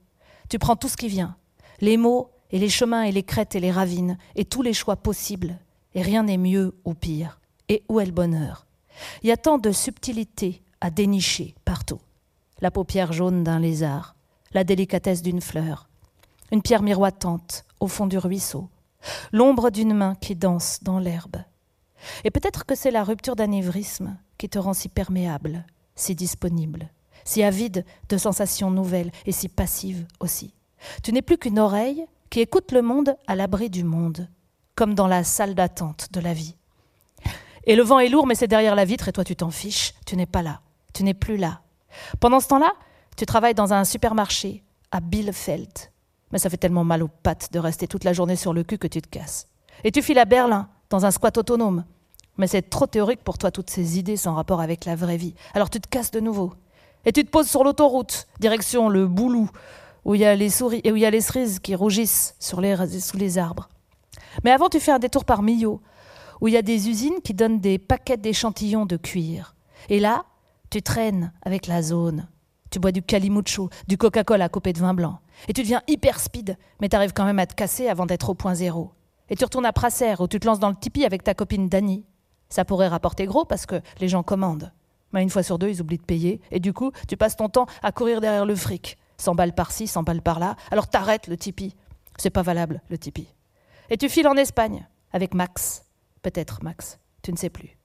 A: Tu prends tout ce qui vient, les mots et les chemins et les crêtes et les ravines, et tous les choix possibles, et rien n'est mieux ou pire. Et où est le bonheur? Il y a tant de subtilités à dénicher partout. La paupière jaune d'un lézard, la délicatesse d'une fleur, une pierre miroitante au fond du ruisseau, l'ombre d'une main qui danse dans l'herbe. Et peut-être que c'est la rupture d'anévrisme qui te rend si perméable, si disponible, si avide de sensations nouvelles et si passive aussi. Tu n'es plus qu'une oreille qui écoute le monde à l'abri du monde, comme dans la salle d'attente de la vie. Et le vent est lourd, mais c'est derrière la vitre et toi tu t'en fiches, tu n'es pas là, tu n'es plus là. Pendant ce temps-là, tu travailles dans un supermarché à Bielefeld. Mais ça fait tellement mal aux pattes de rester toute la journée sur le cul que tu te casses. Et tu files à Berlin, dans un squat autonome. Mais c'est trop théorique pour toi, toutes ces idées sans rapport avec la vraie vie. Alors tu te casses de nouveau. Et tu te poses sur l'autoroute, direction le Boulou, où il y a les souris et où il y a les cerises qui rougissent sous les arbres. Mais avant, tu fais un détour par Millau, où il y a des usines qui donnent des paquets d'échantillons de cuir. Et là, tu traînes avec la zone. Tu bois du calimucho, du Coca-Cola coupé de vin blanc. Et tu deviens hyper speed, mais tu arrives quand même à te casser avant d'être au point zéro. Et tu retournes à Prasser, où tu te lances dans le tipi avec ta copine Dani. Ça pourrait rapporter gros parce que les gens commandent. Mais une fois sur deux, ils oublient de payer. Et du coup, tu passes ton temps à courir derrière le fric. 100 balles par-ci, 100 balles par-là. Alors t'arrêtes le Tipeee. C'est pas valable, le Tipeee. Et tu files en Espagne avec Max. Peut-être Max, tu ne sais plus.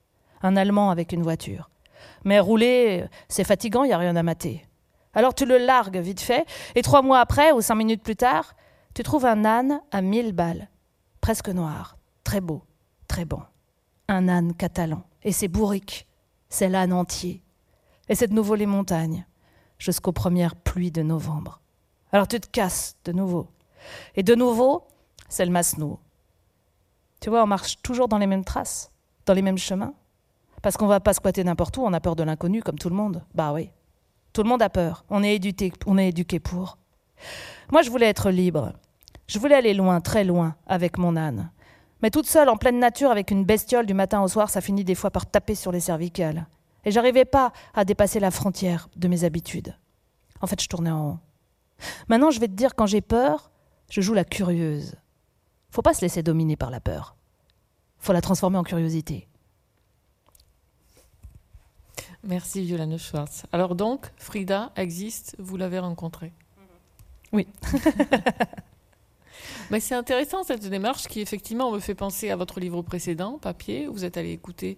A: Un Allemand avec une voiture. Mais rouler, c'est fatigant, il n'y a rien à mater. Alors tu le largues vite fait, et trois mois après, ou cinq minutes plus tard, tu trouves un âne à mille balles, presque noir, très beau, très bon un âne catalan. Et c'est bourrique, c'est l'âne entier. Et c'est de nouveau les montagnes, jusqu'aux premières pluies de novembre. Alors tu te casses de nouveau. Et de nouveau, c'est le Masnou. Tu vois, on marche toujours dans les mêmes traces, dans les mêmes chemins. Parce qu'on va pas squatter n'importe où, on a peur de l'inconnu comme tout le monde. Bah oui. Tout le monde a peur. On est éduqué, on est éduqué pour. Moi, je voulais être libre. Je voulais aller loin, très loin, avec mon âne. Mais toute seule, en pleine nature, avec une bestiole du matin au soir, ça finit des fois par taper sur les cervicales. Et j'arrivais pas à dépasser la frontière de mes habitudes. En fait, je tournais en rond. Maintenant, je vais te dire, quand j'ai peur, je joue la curieuse. Faut pas se laisser dominer par la peur. Faut la transformer en curiosité.
B: Merci Violane Schwartz. Alors donc, Frida existe, vous l'avez rencontrée
A: Oui.
B: Mais c'est intéressant cette démarche qui effectivement me fait penser à votre livre précédent, Papier. Vous êtes allé écouter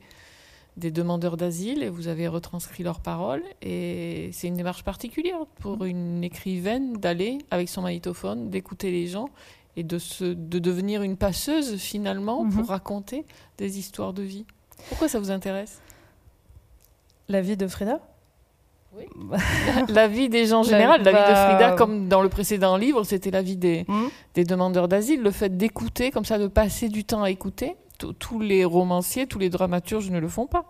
B: des demandeurs d'asile et vous avez retranscrit leurs paroles. Et c'est une démarche particulière pour mm. une écrivaine d'aller avec son magnétophone, d'écouter les gens et de, se, de devenir une passeuse finalement pour mm-hmm. raconter des histoires de vie. Pourquoi ça vous intéresse?
A: La vie de Frida
B: oui. la vie des gens en général, la, vie de Frida, comme dans le précédent livre, c'était la vie des, hmm. des demandeurs d'asile. Le fait d'écouter, comme ça, de passer du temps à écouter, tous les romanciers, tous les dramaturges ne le font pas.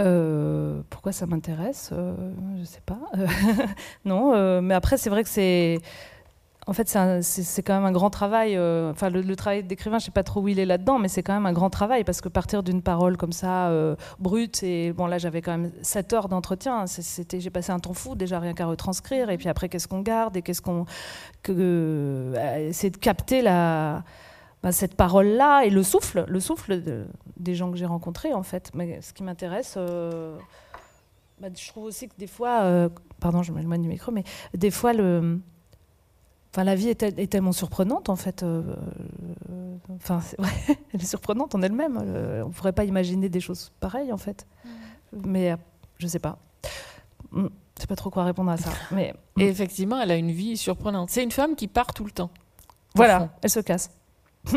A: Euh, pourquoi ça m'intéresse euh, Je sais pas. non, euh, mais après, c'est vrai que c'est. En fait, c'est quand même un grand travail. Euh, enfin, le, travail d'écrivain, je sais pas trop où il est là-dedans, mais c'est quand même un grand travail parce que partir d'une parole comme ça, euh, brute, et bon, là, j'avais quand même 7 heures d'entretien. C'était, j'ai passé un temps fou déjà rien qu'à retranscrire. Et puis après, qu'est-ce qu'on garde et qu'est-ce qu'on, euh, c'est de capter bah, cette parole-là et le souffle, le souffle des gens que j'ai rencontrés en fait. Mais ce qui m'intéresse. Bah, je trouve aussi que des fois, pardon, je m'éloigne du micro, mais des fois le, Enfin, la vie est, tellement surprenante en fait. Euh, euh, enfin, elle est surprenante en elle-même. Euh, on ne pourrait pas imaginer des choses pareilles en fait. Mm. Mais je sais pas. Mm, je ne sais pas trop quoi répondre à ça. Mais
B: et effectivement, elle a une vie surprenante. C'est une femme qui part tout le temps.
A: Voilà, elle se casse.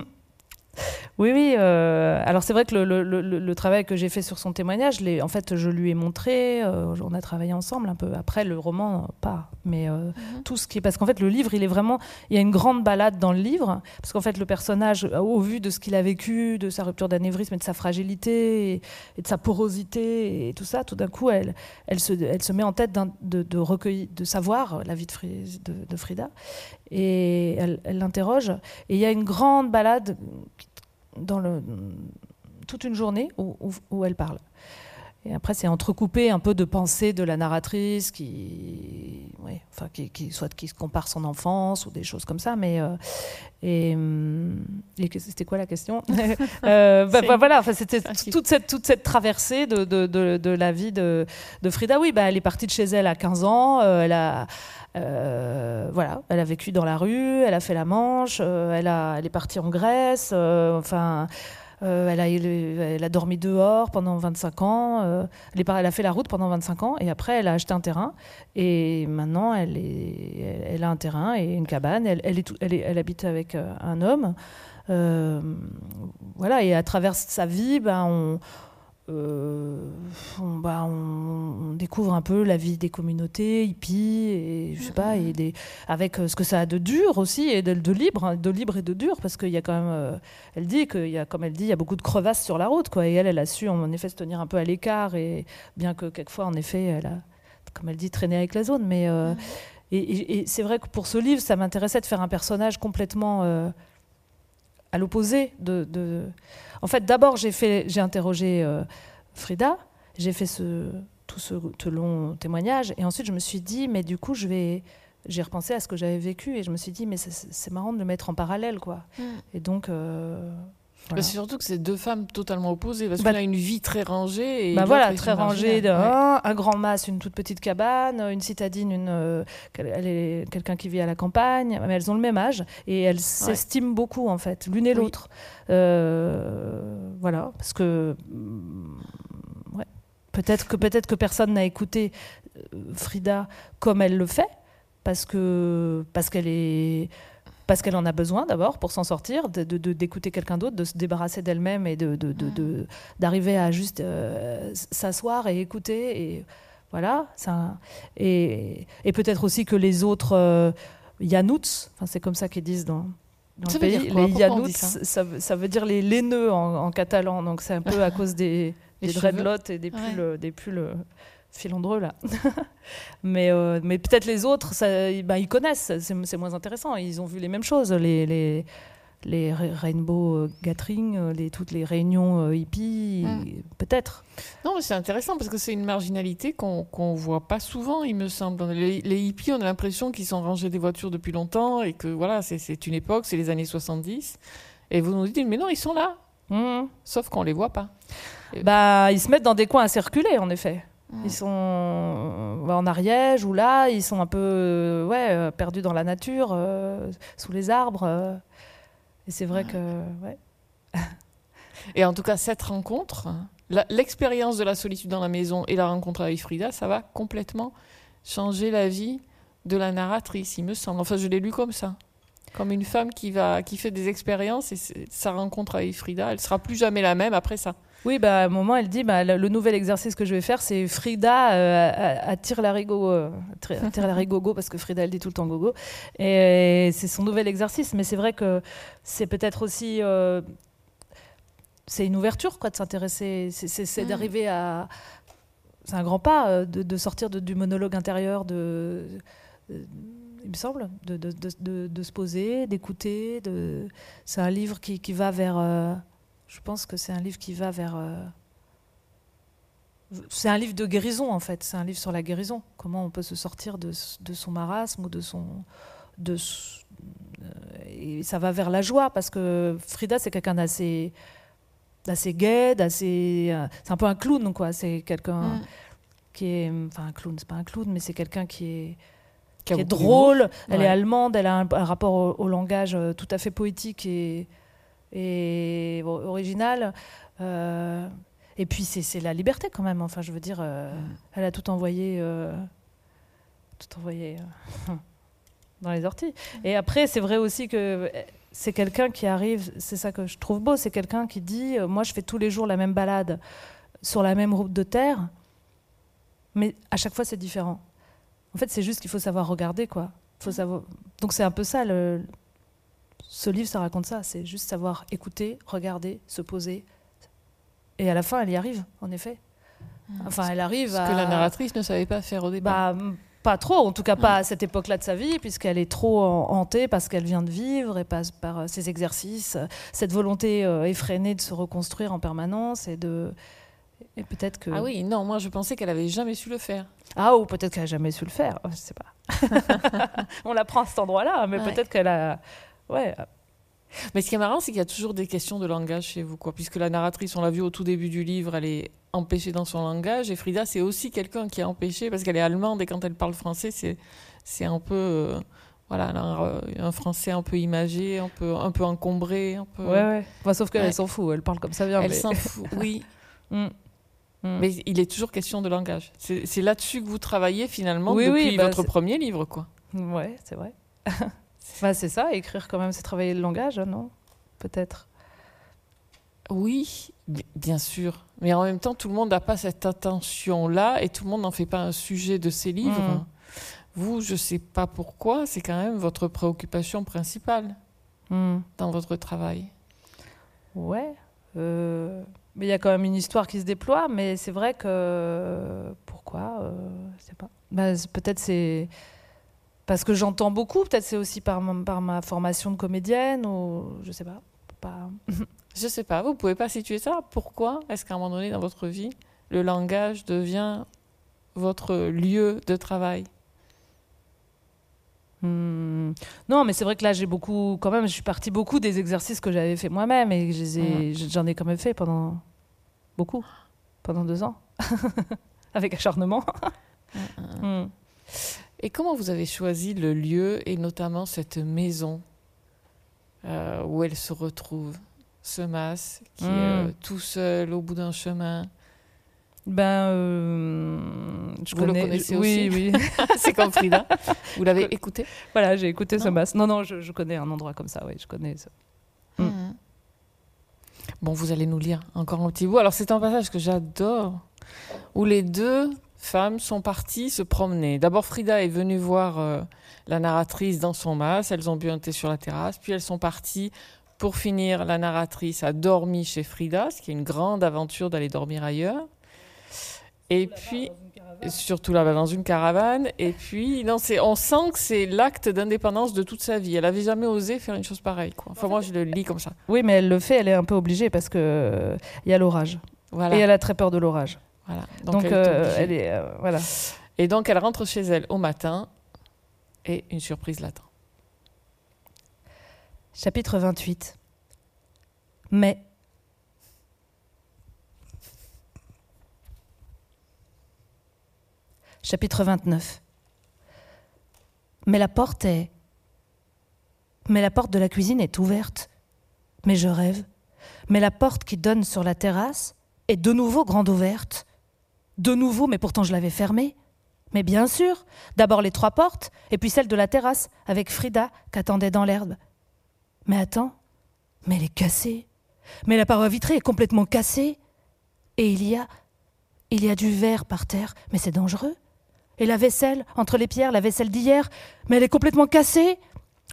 A: Oui, oui. Euh, alors c'est vrai que le, travail que j'ai fait sur son témoignage, en fait, je lui ai montré. Euh, on a travaillé ensemble un peu. Après le roman, pas. Mais euh, mhm. tout ce qui est parce qu'en fait le livre, il est vraiment. Il y a une grande balade dans le livre parce qu'en fait le personnage, au vu de ce qu'il a vécu, de sa rupture d'anévrisme et de sa fragilité et, de sa porosité et tout ça, tout d'un coup, elle, elle se, elle se met en tête de, de, recueillir, de savoir la vie de, de Frida et elle l'interroge. Et il y a une grande balade dans toute une journée où, où, elle parle. Et après, c'est entrecoupé un peu de pensées de la narratrice qui, ouais, enfin, qui, qui, soit qui se compare son enfance ou des choses comme ça. Mais euh, et, hum, et c'était quoi la question euh, bah, bah, Voilà, enfin, c'était toute cette toute cette traversée de, de, de, de la vie de, de, Frida. Oui, bah, elle est partie de chez elle à 15 ans. Euh, elle a voilà, elle a vécu dans la rue, elle a fait la Manche, elle, a, elle est partie en Grèce, euh, elle, a, dormi dehors pendant 25 ans, elle, est, elle, a fait la route pendant 25 ans, et après elle a acheté un terrain, et maintenant elle, a un terrain et une cabane, elle, habite avec un homme. voilà, et à travers sa vie, ben, on, euh, on, bah, on, découvre un peu la vie des communautés hippies et je sais pas et des, avec euh, ce que ça a de dur aussi et de, de libre hein, de libre et de dur parce qu'il y a quand même euh, elle dit qu'il y a comme elle dit il y a beaucoup de crevasses sur la route quoi et elle elle a su en effet se tenir un peu à l'écart et bien que quelquefois en effet elle a comme elle dit traîné avec la zone mais et, c'est vrai que pour ce livre ça m'intéressait de faire un personnage complètement à l'opposé de en fait, d'abord, j'ai fait, j'ai interrogé euh, Frida, j'ai fait ce, tout ce, long témoignage, et ensuite je me suis dit, mais du coup, je vais, j'ai repensé à ce que j'avais vécu, et je me suis dit, mais c'est marrant de le mettre en parallèle, quoi. Mm. Et donc. Euh,
B: c'est surtout que c'est deux femmes totalement opposées, parce bah, qu'elle a une vie très rangée. Et bah
A: voilà, très rangée. un, grand mas, une toute petite cabane, une citadine, une, euh, elle est quelqu'un qui vit à la campagne, mais elles ont le même âge et elles s'estiment beaucoup en fait, l'une et l'autre. Euh, voilà, parce que mm, ouais, peut-être que peut-être que personne n'a écouté euh, Frida comme elle le fait, parce que parce qu'elle est parce qu'elle en a besoin d'abord pour s'en sortir, d'écouter de, quelqu'un d'autre, de se débarrasser d'elle-même et d'arriver à juste euh, s'asseoir et écouter. Et voilà, ça, et, et peut-être aussi que les autres euh, Yanouts, c'est comme ça qu'ils disent dans, dans le pays, les Yanouts, ça, ça, veut dire les laineux en, en catalan, donc c'est un peu à cause des, des dreadlocks et des pulls, des pulls filandreux là. mais euh, mais peut-être les autres, ça, bah, ils connaissent, c'est moins intéressant. Ils ont vu les mêmes choses, les, les, les Rainbow euh, Gathering, euh, les, toutes les réunions hippies, hmm. peut-être.
B: Non, mais c'est intéressant parce que c'est une marginalité qu'on ne voit pas souvent, il me semble. Les, les hippies, on a l'impression qu'ils sont rangés des voitures depuis longtemps et que voilà, c'est une époque, c'est les années 70. Et vous nous dites, mais non, ils sont là. Hmm. Sauf qu'on ne les voit pas.
A: Bah, ils se mettent dans des coins à circuler, en effet. Ils sont euh, en Ariège ou là, ils sont un peu euh, ouais, euh, perdus dans la nature, sous les arbres. et c'est vrai que. Ouais.
B: et en tout cas, cette rencontre, l'expérience de la solitude dans la maison et la rencontre avec Frida, ça va complètement changer la vie de la narratrice, il me semble. Enfin, je l'ai lu comme ça. Comme une femme qui, va, qui fait des expériences et sa rencontre avec Frida, elle sera plus jamais la même après ça.
A: Oui, bah, à un moment, elle dit bah, le, nouvel exercice que je vais faire, c'est Frida euh, attire la rigo, euh, attire la parce que Frida, elle dit tout le temps gogo. Et, c'est son nouvel exercice. Mais c'est vrai que c'est peut-être aussi. Euh, c'est une ouverture, quoi, de s'intéresser. C'est mm. d'arriver à. C'est un grand pas de, sortir du monologue intérieur, de il me semble, de, de, de, de se poser, d'écouter. De... C'est un livre qui, qui va vers. euh, je pense que c'est un livre qui va vers. euh, c'est un livre de guérison en fait. C'est un livre sur la guérison. Comment on peut se sortir de, de son marasme ou de son. De, euh, et ça va vers la joie parce que Frida c'est quelqu'un d'assez d'assez gai, d'assez. c'est un peu un clown quoi. C'est quelqu'un
B: Mm.
A: qui est. Enfin un clown, c'est pas un clown, mais c'est quelqu'un qui est qui est drôle. Elle
B: Ouais.
A: est allemande, elle a un, un rapport au, au langage euh, tout à fait poétique et, original. Euh, et puis c'est la liberté quand même. Enfin, je veux dire, euh, elle a tout envoyé, euh, tout envoyé dans les orties. Et après, c'est vrai aussi que c'est quelqu'un qui arrive. C'est ça que je trouve beau. C'est quelqu'un qui dit, moi, je fais tous les jours la même balade sur la même route de terre, mais à chaque fois, c'est différent. En fait, c'est juste qu'il faut savoir regarder, quoi. Faut savoir... Donc c'est un peu ça, le... ce livre, ça raconte ça. C'est juste savoir écouter, regarder, se poser. Et à la fin, elle y arrive, en effet. Enfin, elle arrive
B: Ce
A: à...
B: que la narratrice ne savait pas faire au départ.
A: Bah, pas trop, en tout cas pas à cette époque-là de sa vie, puisqu'elle est trop hantée parce qu'elle vient de vivre et passe par euh, ses exercices, cette volonté euh, effrénée de se reconstruire en permanence et de... Et peut-être que...
B: Ah oui, non, moi je pensais qu'elle avait jamais su le faire.
A: Ah, ou peut-être qu'elle a jamais su le faire, je sais pas. On l'apprend à cet endroit-là, mais
B: Ouais.
A: peut-être qu'elle a... Ouais,
B: Mais ce qui est marrant, c'est qu'il y a toujours des questions de langage chez vous, quoi. Puisque la narratrice, on l'a vu au tout début du livre, elle est empêchée dans son langage. Et Frida, c'est aussi quelqu'un qui est empêché parce qu'elle est allemande et quand elle parle français, c'est c'est un peu euh, voilà, un, un français un peu imagé, un peu un peu encombré, un peu.
A: ouais, ouais. Enfin, sauf qu'elle
B: Ouais.
A: s'en fout, elle parle comme ça vient.
B: Elle
A: mais-
B: s'en fout. Oui,
A: Mm. Mm.
B: mais il est toujours question de langage. C'est là-dessus que vous travaillez finalement
A: Oui,
B: depuis
A: oui, bah,
B: votre premier livre, quoi.
A: Ouais, c'est vrai. bah, c'est ça, écrire quand même, c'est travailler le langage, non? Peut-être.
B: Oui, bi- bien sûr. Mais en même temps, tout le monde n'a pas cette attention-là et tout le monde n'en fait pas un sujet de ses livres.
A: Mm.
B: Vous, je ne sais pas pourquoi, c'est quand même votre préoccupation principale
A: Mm.
B: dans votre travail.
A: Ouais. euh, Mais il y a quand même une histoire qui se déploie, mais c'est vrai que. Pourquoi euh, Je sais pas. Bah, peut-être c'est. Parce que j'entends beaucoup, peut-être c'est aussi par, ma- par ma formation de comédienne, ou je sais pas. pas...
B: Je ne sais pas, vous pouvez pas situer ça? Pourquoi est-ce qu'à un moment donné dans votre vie, le langage devient votre lieu de travail?
A: Hmm. Non, mais c'est vrai que là, j'ai beaucoup, quand même, je suis partie beaucoup des exercices que j'avais fait moi-même et ai- j'en ai quand même fait pendant beaucoup, pendant deux ans, avec acharnement. Hmm.
B: Et comment vous avez choisi le lieu et notamment cette maison euh, où elle se retrouve Ce mas qui est
A: Mm.
B: euh, tout seul au bout d'un chemin?
A: Ben, euh, je
B: Vous le
A: connais.
B: connaissez
A: oui,
B: aussi
A: oui.
B: C'est comme Frida. Vous l'avez écouté?
A: Voilà, j'ai écouté ce mas. Non, non, je, je connais un endroit comme ça. Oui, je connais. ça.
B: Bon, vous allez nous lire encore un petit bout. Alors, c'est un passage que j'adore, où les deux femmes sont parties se promener. D'abord, Frida est venue voir euh, la narratrice dans son mas. Elles ont bu un thé sur la terrasse. Puis, elles sont parties. Pour finir, la narratrice a dormi chez Frida, ce qui est une grande aventure d'aller dormir ailleurs. Et puis, surtout là-bas dans une caravane. Et puis, non, c'est, on sent que c'est l'acte d'indépendance de toute sa vie. Elle avait jamais osé faire une chose pareille. Quoi. Enfin, moi, je le lis comme ça.
A: Oui, mais elle le fait, elle est un peu obligée parce que euh, y a l'orage.
B: Voilà.
A: Et elle a très peur de l'orage.
B: Voilà.
A: Donc,
B: elle
A: euh,
B: obligée.
A: elle est. euh, voilà.
B: Et donc, elle rentre chez elle au matin et une surprise l'attend.
A: Chapitre 28. Mais. Chapitre 29. Mais la porte est. Mais la porte de la cuisine est ouverte. Mais je rêve. Mais la porte qui donne sur la terrasse est de nouveau grande ouverte. De nouveau, mais pourtant je l'avais fermée. Mais bien sûr, d'abord les trois portes, et puis celle de la terrasse, avec Frida qu'attendait dans l'herbe. Mais attends, mais elle est cassée. Mais la paroi vitrée est complètement cassée. Et il y a. Il y a du verre par terre, mais c'est dangereux. Et la vaisselle, entre les pierres, la vaisselle d'hier, mais elle est complètement cassée.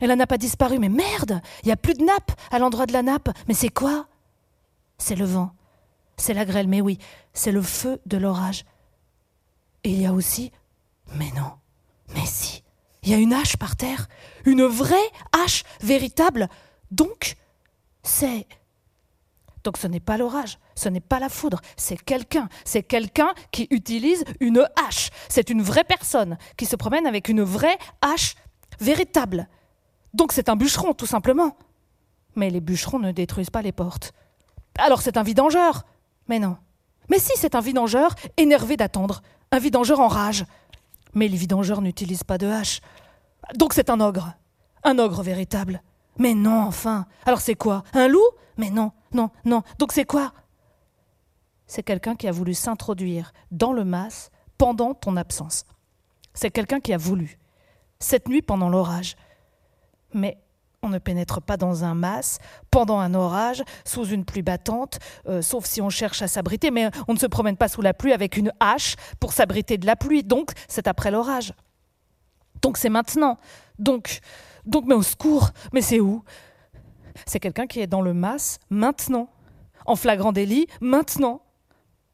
A: Et la nappe a disparu, mais merde Il n'y a plus de nappe à l'endroit de la nappe. Mais c'est quoi? C'est le vent. C'est la grêle, mais oui, c'est le feu de l'orage. Et il y a aussi. Mais non, mais si, Il y a une hache par terre, une vraie hache véritable. Donc, c'est... Donc ce n'est pas l'orage, ce n'est pas la foudre, c'est quelqu'un. C'est quelqu'un qui utilise une hache. C'est une vraie personne qui se promène avec une vraie hache véritable. Donc c'est un bûcheron, tout simplement. Mais les bûcherons ne détruisent pas les portes. Alors c'est un vidangeur. Mais non. Mais si, c'est un vidangeur énervé d'attendre. Un vidangeur en rage. Mais les vidangeurs n'utilisent pas de hache. Donc c'est un ogre. Un ogre véritable. Mais non, enfin. Alors c'est quoi? Un loup? Mais non, non, non. Donc c'est quoi? C'est quelqu'un qui a voulu s'introduire dans le mas pendant ton absence. C'est quelqu'un qui a voulu. Cette nuit pendant l'orage. Mais on ne pénètre pas dans un mas pendant un orage, sous une pluie battante, euh, sauf si on cherche à s'abriter, mais on ne se promène pas sous la pluie avec une hache pour s'abriter de la pluie. Donc, c'est après l'orage. Donc, c'est maintenant. Donc, donc, mais au secours, mais c'est où? C'est quelqu'un qui est dans le mas maintenant, en flagrant délit maintenant.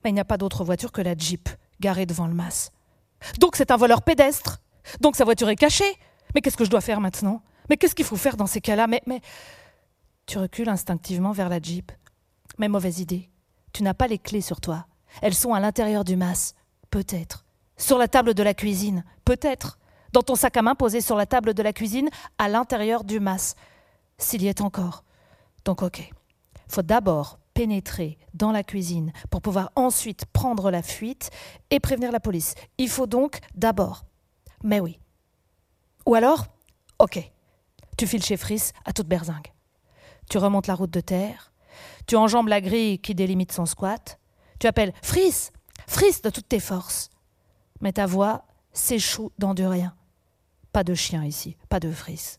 A: Mais il n'y a pas d'autre voiture que la Jeep garée devant le mas. Donc, c'est un voleur pédestre. Donc, sa voiture est cachée. Mais qu'est-ce que je dois faire maintenant? Mais qu'est-ce qu'il faut faire dans ces cas-là? Mais, mais. Tu recules instinctivement vers la Jeep. Mais mauvaise idée. Tu n'as pas les clés sur toi. Elles sont à l'intérieur du mas. Peut-être. Sur la table de la cuisine. Peut-être. Dans ton sac à main posé sur la table de la cuisine, à l'intérieur du mas. S'il y est encore. Donc, ok. Faut d'abord pénétrer dans la cuisine pour pouvoir ensuite prendre la fuite et prévenir la police. Il faut donc d'abord. Mais oui. Ou alors, ok, tu files chez Fris à toute berzingue. Tu remontes la route de terre. Tu enjambes la grille qui délimite son squat. Tu appelles Fris Fris de toutes tes forces. Mais ta voix s'échoue dans du rien. Pas de chien ici, pas de Fris.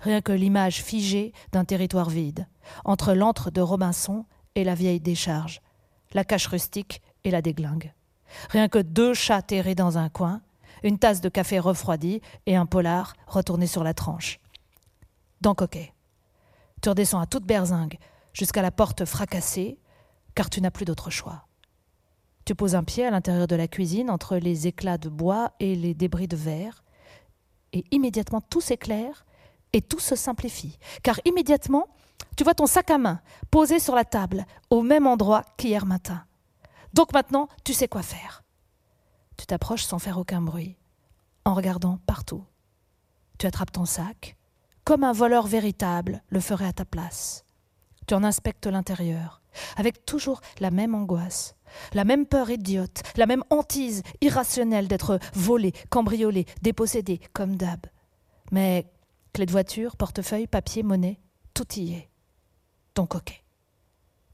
A: Rien que l'image figée d'un territoire vide, entre l'antre de Robinson et la vieille décharge, la cache rustique et la déglingue. Rien que deux chats terrés dans un coin, une tasse de café refroidi et un polar retourné sur la tranche dans Coquet. Tu redescends à toute berzingue jusqu'à la porte fracassée, car tu n'as plus d'autre choix. Tu poses un pied à l'intérieur de la cuisine entre les éclats de bois et les débris de verre, et immédiatement tout s'éclaire et tout se simplifie, car immédiatement tu vois ton sac à main posé sur la table au même endroit qu'hier matin. Donc maintenant tu sais quoi faire. Tu t'approches sans faire aucun bruit, en regardant partout. Tu attrapes ton sac, comme un voleur véritable le ferait à ta place. Tu en inspectes l'intérieur, avec toujours la même angoisse, la même peur idiote, la même hantise irrationnelle d'être volé, cambriolé, dépossédé, comme d'hab. Mais clé de voiture, portefeuille, papier, monnaie, tout y est. Donc ok.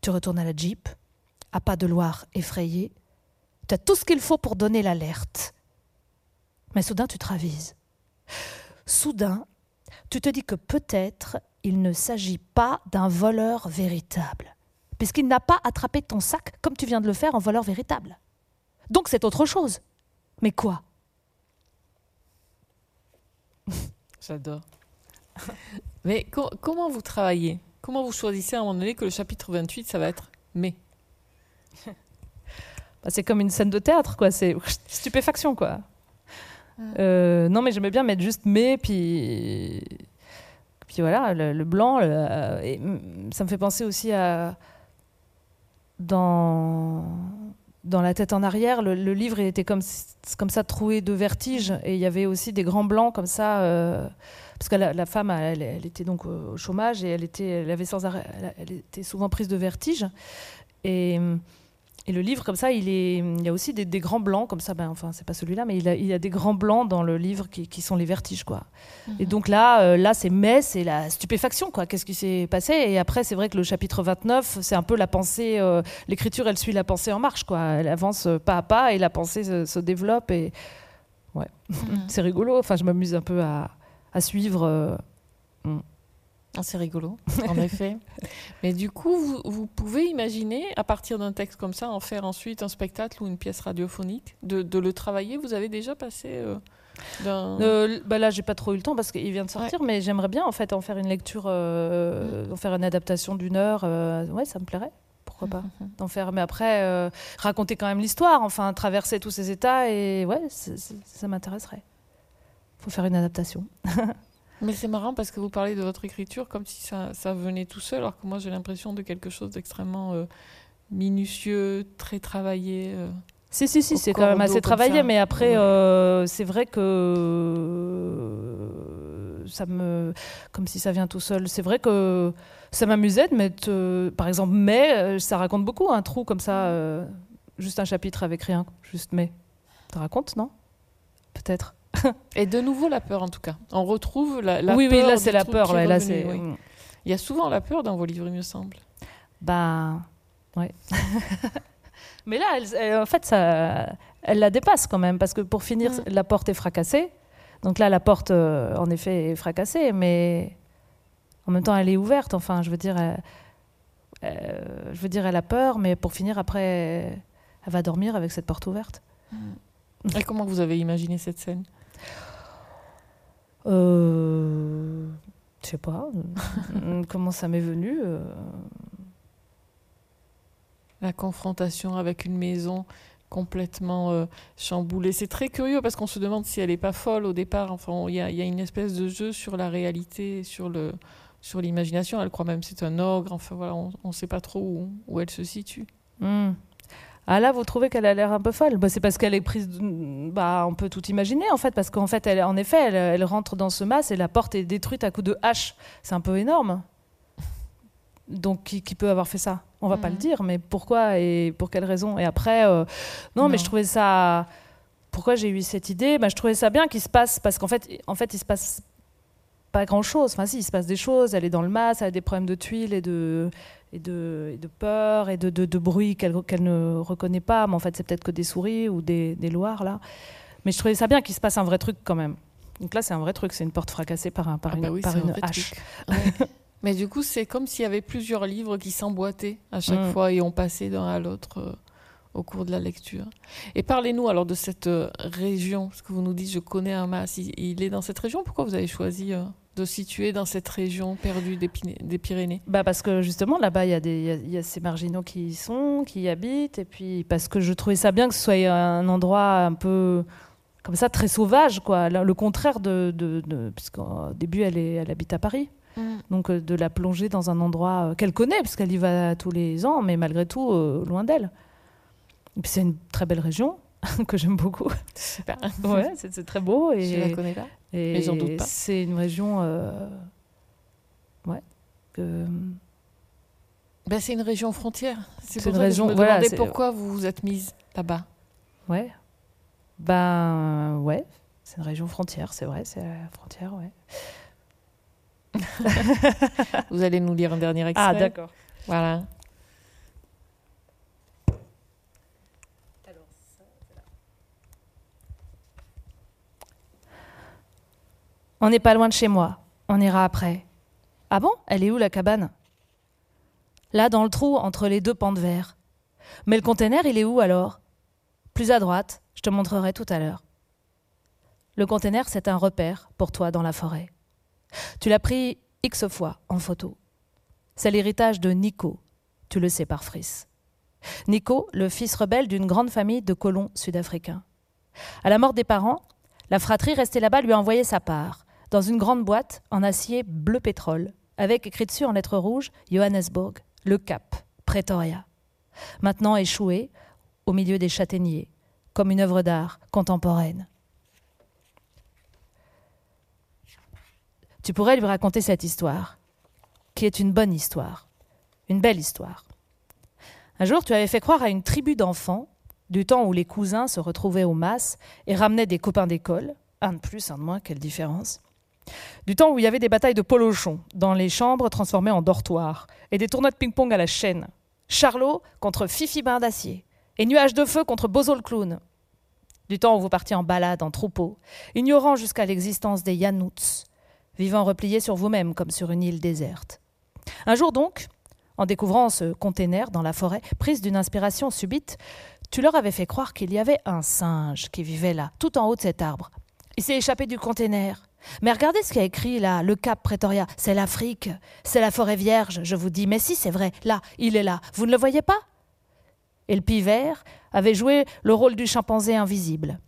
A: Tu retournes à la Jeep, à pas de Loire effrayé. Tu as tout ce qu'il faut pour donner l'alerte. Mais soudain, tu te ravises. Soudain, tu te dis que peut-être il ne s'agit pas d'un voleur véritable, puisqu'il n'a pas attrapé ton sac comme tu viens de le faire en voleur véritable. Donc c'est autre chose. Mais quoi?
B: J'adore. Mais comment vous travaillez? Comment vous choisissez à un moment donné que le chapitre 28, ça va être mais
C: bah, C'est comme une scène de théâtre, quoi. C'est stupéfaction, quoi. Euh, non, mais j'aimais bien mettre juste mais, puis. Puis voilà, le, blanc, et ça me fait penser aussi à. Dans, dans La tête en arrière, le, livre était comme, comme ça troué de vertige, et il y avait aussi des grands blancs comme ça. Euh, parce que la, femme, elle, elle, était donc au chômage et elle était, elle avait sans arrêt, elle était souvent prise de vertige. Et et le livre, comme ça, il, est, il y a aussi des, grands blancs, comme ça, ben, enfin, c'est pas celui-là, mais il, il, y a des grands blancs dans le livre qui, qui sont les vertiges, quoi. Et mhm. donc là, euh, là c'est mais, c'est la stupéfaction, quoi. Qu'est-ce qui s'est passé? Et après, c'est vrai que le chapitre 29, c'est un peu la pensée, euh, l'écriture, elle suit la pensée en marche, quoi. Elle avance euh, pas à pas et la pensée se, développe. Et ouais, mhm. c'est rigolo. Enfin, je m'amuse un peu à, à suivre.
B: Hmm. Ah, c'est rigolo, en effet. Mais du coup, vous, pouvez imaginer, à partir d'un texte comme ça, en faire ensuite un spectacle ou une pièce radiophonique, de, le travailler Vous avez déjà passé euh, d'un...
C: Euh, bah là, j'ai pas trop eu le temps parce qu'il vient de sortir, mais j'aimerais bien en fait en faire une lecture, euh, en faire une adaptation d'une heure. ouais, ça me plairait. Pourquoi pas mm-hmm. d'en faire Mais après, raconter quand même l'histoire, enfin traverser tous ces états et ouais, ça m'intéresserait.
A: faut faire une adaptation.
B: Mais c'est marrant parce que vous parlez de votre écriture comme si ça, ça venait tout seul, alors que moi j'ai l'impression de quelque chose d'extrêmement euh, minutieux, très travaillé. euh.
A: Si, si, si, c'est quand même assez travaillé,
B: ça.
A: mais après,
B: Ouais.
A: euh, c'est vrai que euh, ça me. Comme si ça vient tout seul. C'est vrai que ça m'amusait de mettre. par exemple, mais, ça raconte beaucoup, un trou comme ça, juste un chapitre avec rien, juste mais. Ça raconte, non? Peut-être.
B: Et de nouveau la peur en tout cas. On retrouve la, la
A: oui,
B: peur.
A: oui, là, c'est la peur. ouais, là, c'est.
B: oui.
A: mm.
B: Il y a souvent la peur dans vos livres, il me semble.
A: Bah, ouais. Mais là, elle- elle- en fait, ça, elle la dépasse quand même, parce que pour finir,
B: Mm.
A: la porte est fracassée. Donc là, la porte, euh, en effet, est fracassée, mais en même temps, elle est ouverte. Enfin, je veux dire, elle, euh, je veux dire, elle a peur, mais pour finir, après, elle va dormir avec cette porte ouverte.
B: Et comment vous avez imaginé cette scène?
A: Euh, je sais pas. comment ça m'est venu euh,
B: La confrontation avec une maison complètement euh, chamboulée. C'est très curieux parce qu'on se demande si elle n'est pas folle au départ. Enfin, il y a, il y a une espèce de jeu sur la réalité, sur le sur l'imagination. Elle croit même que c'est un ogre. Enfin voilà, on ne sait pas trop où, où elle se situe.
A: Hmm. Ah là, vous trouvez qu'elle a l'air un peu folle bah, C'est parce qu'elle est prise. de- Bah, on peut tout imaginer en fait, parce qu'en fait, elle, en effet, elle, elle rentre dans ce mas et la porte est détruite à coups de hache. C'est un peu énorme. Donc, qui, qui peut avoir fait ça? On va pas le dire, mais pourquoi et pour quelle raison? Et après, euh, non, mais je trouvais ça. Pourquoi j'ai eu cette idée? Bah, Je trouvais ça bien qu'il se passe, parce qu'en fait, en fait, il se passe pas grand chose. Enfin, si, il se passe des choses. Elle est dans le mas, elle a des problèmes de tuiles et de, et de, et de peur et de, de, de bruit qu'elle ne reconnaît pas. Mais en fait, c'est peut-être que des souris ou des, des loirs, là. Mais je trouvais ça bien qu'il se passe un vrai truc quand même. Donc là, c'est un vrai truc. C'est une porte fracassée par, un, par
B: Ah
A: une,
B: oui,
A: par une hache.
B: Ouais. Mais du coup, c'est comme s'il y avait plusieurs livres qui s'emboîtaient à chaque
A: Mm.
B: fois et on passait d'un à l'autre euh, au cours de la lecture. Et parlez-nous alors de cette euh, région, parce que vous nous dites je connais un mas. Il, est dans cette région. Pourquoi vous avez choisi euh, de situer dans cette région perdue des, Pyrénées?
A: Bah parce que justement là-bas il y, a des- il y a- y a ces marginaux qui y sont, qui y habitent, et puis parce que je trouvais ça bien que ce soit un endroit un peu comme ça très sauvage quoi, le le contraire de, de, de puisqu'au début elle est, elle habite à Paris, donc euh, de la plonger dans un endroit euh, qu'elle connaît parce qu'elle y va tous les ans, mais malgré tout euh, loin d'elle. Et puis c'est une très belle région que j'aime beaucoup.
B: Super.
A: Ouais, c'est très beau
B: Je la
A: et,
B: connais pas.
A: et
B: mais j'en doute pas.
A: c'est une région, euh, ouais, que
B: Ben, c'est une région frontière. C'est
A: une
B: ça
A: région-
B: que je me
A: voilà,
B: pourquoi vous vous êtes mise là-bas.
A: Ouais. Ben ouais, c'est une région frontière, c'est vrai, c'est la frontière, ouais.
B: Vous allez nous lire un dernier extrait.
A: Ah d'accord.
B: Voilà.
A: On n'est pas loin de chez moi. On ira après. Ah bon? Elle est où la cabane? Là, dans le trou, entre les deux pans de verre. Mais le container, il est où alors? Plus à droite, je te montrerai tout à l'heure. Le container, c'est un repère pour toi dans la forêt. Tu l'as pris X fois en photo. C'est l'héritage de Nico, tu le sais par Fris. Nico, le fils rebelle d'une grande famille de colons sud-africains. À la mort des parents, la fratrie restée là-bas lui a envoyé sa part, dans une grande boîte en acier bleu pétrole, avec écrit dessus en lettres rouges Johannesburg, le Cap, Pretoria. Maintenant échoué au milieu des châtaigniers, comme une œuvre d'art contemporaine. Tu pourrais lui raconter cette histoire, qui est une bonne histoire, une belle histoire. Un jour, tu avais fait croire à une tribu d'enfants, du temps où les cousins se retrouvaient au mas et ramenaient des copains d'école, un de plus, un de moins, quelle différence. Du temps où il y avait des batailles de polochons dans les chambres transformées en dortoirs et des tournois de ping-pong à la chaîne. Charlot contre Fifi Bain d'Acier et Nuage de Feu contre Bozo le Clown. Du temps où vous partiez en balade en troupeau, ignorant jusqu'à l'existence des Yanouts, vivant repliés sur vous-même comme sur une île déserte. Un jour donc, en découvrant ce container dans la forêt, prise d'une inspiration subite, tu leur avais fait croire qu'il y avait un singe qui vivait là, tout en haut de cet arbre. Il s'est échappé du container. Mais regardez ce qu'il y a écrit là, le Cap Pretoria. C'est l'Afrique, c'est la forêt vierge, je vous dis. Mais si, c'est vrai, là, il est là. Vous ne le voyez pas? Et le pivert avait joué le rôle du chimpanzé invisible.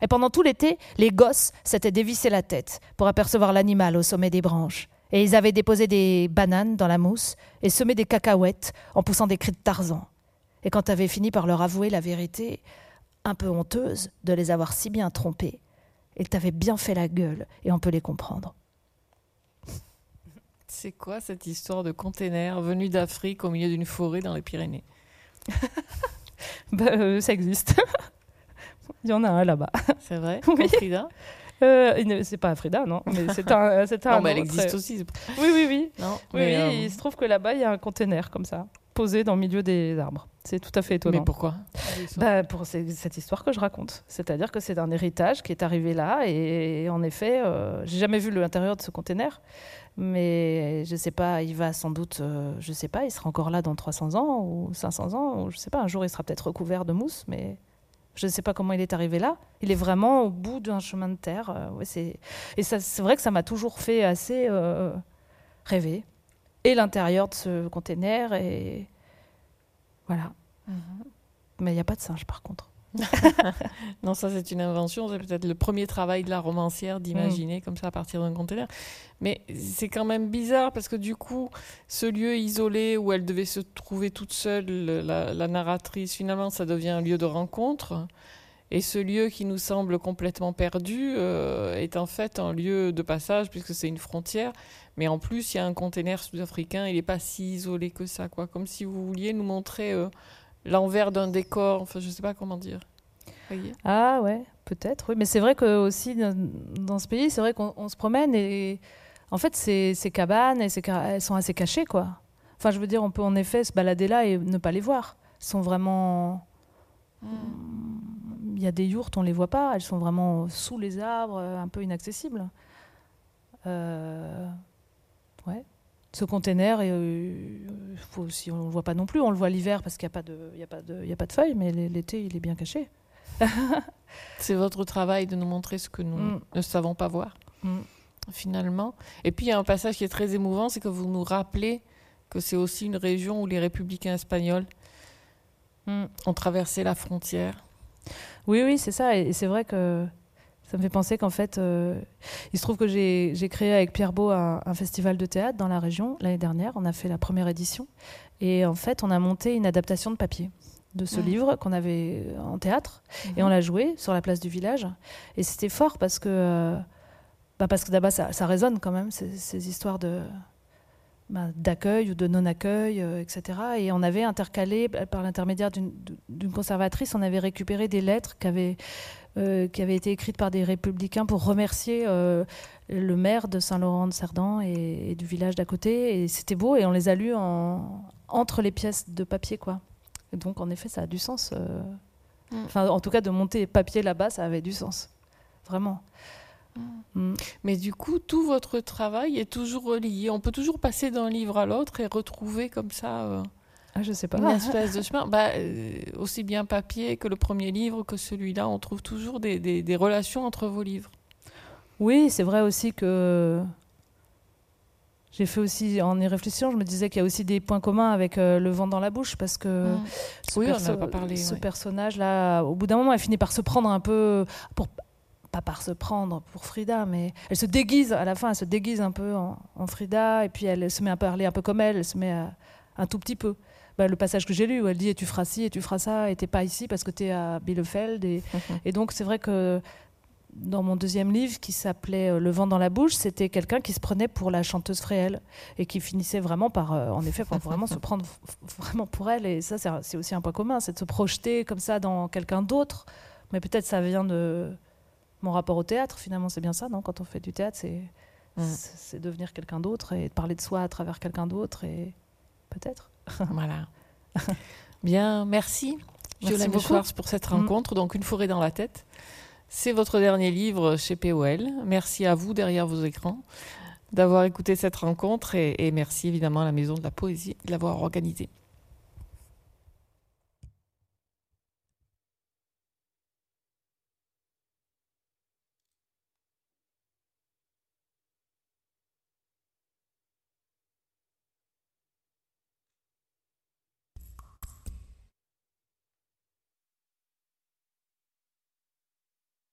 D: Et pendant tout l'été, les gosses s'étaient dévissé la tête pour apercevoir l'animal au sommet des branches. Et ils avaient déposé des bananes dans la mousse et semé des cacahuètes en poussant des cris de Tarzan. Et quand tu avais fini par leur avouer la vérité, un peu honteuse de les avoir si bien trompés, ils t'avaient bien fait la gueule, et on peut les comprendre.
B: C'est quoi cette histoire de container venu d'Afrique au milieu d'une forêt dans les Pyrénées?
A: Bah, euh, Ça existe. Il y en a un là-bas.
B: C'est vrai?
A: Oui.
B: Frida
A: Euh, c'est pas Frida, non, mais c'est un, c'est un
B: Non, mais elle
A: autre.
B: existe aussi.
A: Oui, oui, oui.
B: Non,
A: Oui,
B: euh,
A: il se trouve que là-bas, il y a un container comme ça, posé dans le milieu des arbres. C'est tout à fait étonnant.
B: mais pourquoi?
A: Bah, pour cette histoire que je raconte. C'est-à-dire que c'est un héritage qui est arrivé là et, en effet, euh, j'ai jamais vu l'intérieur de ce container, mais je sais pas, il va sans doute, euh, je sais pas, il sera encore là dans 300 ans ou 500 ans, ou je sais pas, un jour il sera peut-être recouvert de mousse, mais je ne sais pas comment il est arrivé là. Il est vraiment au bout d'un chemin de terre. euh, ouais, c'est... Et ça, c'est vrai que ça m'a toujours fait assez euh, rêver. Et l'intérieur de ce container, et voilà.
B: Mhm.
A: Mais il n'y a pas de singe par contre.
B: Non, ça c'est une invention. C'est peut-être le premier travail de la romancière d'imaginer comme ça à partir d'un conteneur. Mais c'est quand même bizarre parce que du coup, ce lieu isolé où elle devait se trouver toute seule, le- la, la narratrice, finalement, ça devient un lieu de rencontre. Et ce lieu qui nous semble complètement perdu euh, est en fait un lieu de passage puisque c'est une frontière. Mais en plus, il y a un conteneur sud-africain. Il n'est pas si isolé que ça, quoi. Comme si vous vouliez nous montrer euh, l'envers d'un décor. Enfin, je sais pas comment dire. Voyez
A: Ah ouais, peut-être, oui. Mais c'est vrai que aussi dans, dans ce pays, c'est vrai qu'on on se promène et en fait, ces, ces cabanes, et ces elles sont assez cachées, quoi. Enfin, je veux dire, on peut en effet se balader là et ne pas les voir. Elles sont vraiment... Il y a des yourtes, on les voit pas. Elles sont vraiment sous les arbres, un peu inaccessibles. Euh, Ouais. Ce container, euh, faut aussi, on ne le voit pas non plus. On le voit l'hiver parce qu'il n'y a, pas de- y a, pas de- il y a pas de feuilles, mais l'été, il est bien caché.
B: C'est votre travail de nous montrer ce que nous
A: Mm.
B: ne savons pas voir,
A: Mm.
B: finalement. Et puis il y a un passage qui est très émouvant, c'est que vous nous rappelez que c'est aussi une région où les républicains espagnols
A: Mm.
B: ont traversé la frontière.
A: Oui, oui, c'est ça. Et c'est vrai que ça me fait penser qu'en fait, euh, il se trouve que j'ai créé avec Pierre Beau un, un festival de théâtre dans la région l'année dernière. On a fait la première édition. Et en fait, on a monté une adaptation de papier de ce
B: Mhm.
A: livre qu'on avait en théâtre. Et on l'a joué sur la place du village. Et c'était fort parce que, euh, bah parce que d'abord, ça, ça résonne quand même, ces, ces histoires de bah, d'accueil ou de non-accueil, euh, etc. Et on avait intercalé, par l'intermédiaire d'une conservatrice, on avait récupéré des lettres qui avaient, euh, qui avaient été écrites par des républicains pour remercier euh, le maire de Saint-Laurent-de-Cerdan et, et du village d'à côté. Et c'était beau, et on les a lus en, entre les pièces de papier, quoi. Et donc, en effet, ça a du sens. euh,
B: Mm.
A: Enfin, en tout cas, de monter papier là-bas, ça avait du sens. Vraiment. Mm.
B: Mais du coup, tout votre travail est toujours relié. On peut toujours passer d'un livre à l'autre et retrouver comme ça
A: Ah, je sais pas.
B: une espèce de chemin. Bah, euh, aussi bien papier que le premier livre que celui-là, on trouve toujours des, des- des relations entre vos livres.
A: Oui, c'est vrai aussi que j'ai fait aussi, en y réfléchissant, je me disais qu'il y a aussi des points communs avec euh, Le vent dans la bouche, parce que
B: Mm.
A: ce,
B: Oui,
A: perso- ce
B: ouais.
A: personnage-là, au bout d'un moment, elle finit par se prendre un peu, pour, pas par se prendre pour Frida, mais elle se déguise, à la fin, elle se déguise un peu en, en Frida, et puis elle se met à parler un peu comme elle, elle se met à- un tout petit peu. Bah, le passage que j'ai lu où elle dit et tu feras ci et tu feras ça et t'es pas ici parce que t'es à Bielefeld et, et donc c'est vrai que dans mon deuxième livre qui s'appelait euh, Le vent dans la bouche, c'était quelqu'un qui se prenait pour la chanteuse Fréhel et qui finissait vraiment par, euh, en effet, vraiment se prendre vraiment pour elle. Et ça, c'est aussi un point commun, c'est de se projeter comme ça dans quelqu'un d'autre. Mais peut-être ça vient de mon rapport au théâtre, finalement, c'est bien ça, non? Quand on fait du théâtre, c'est
B: Mm.
A: c'est devenir quelqu'un d'autre et de parler de soi à travers quelqu'un d'autre et peut-être.
B: Voilà. Bien, merci,
A: Merci beaucoup.
B: Schwartz, pour cette
A: Mm.
B: rencontre. Donc, Une forêt dans la tête. C'est votre dernier livre chez POL. Merci à vous derrière vos écrans d'avoir écouté cette rencontre et, et merci évidemment à la Maison de la Poésie de l'avoir organisée.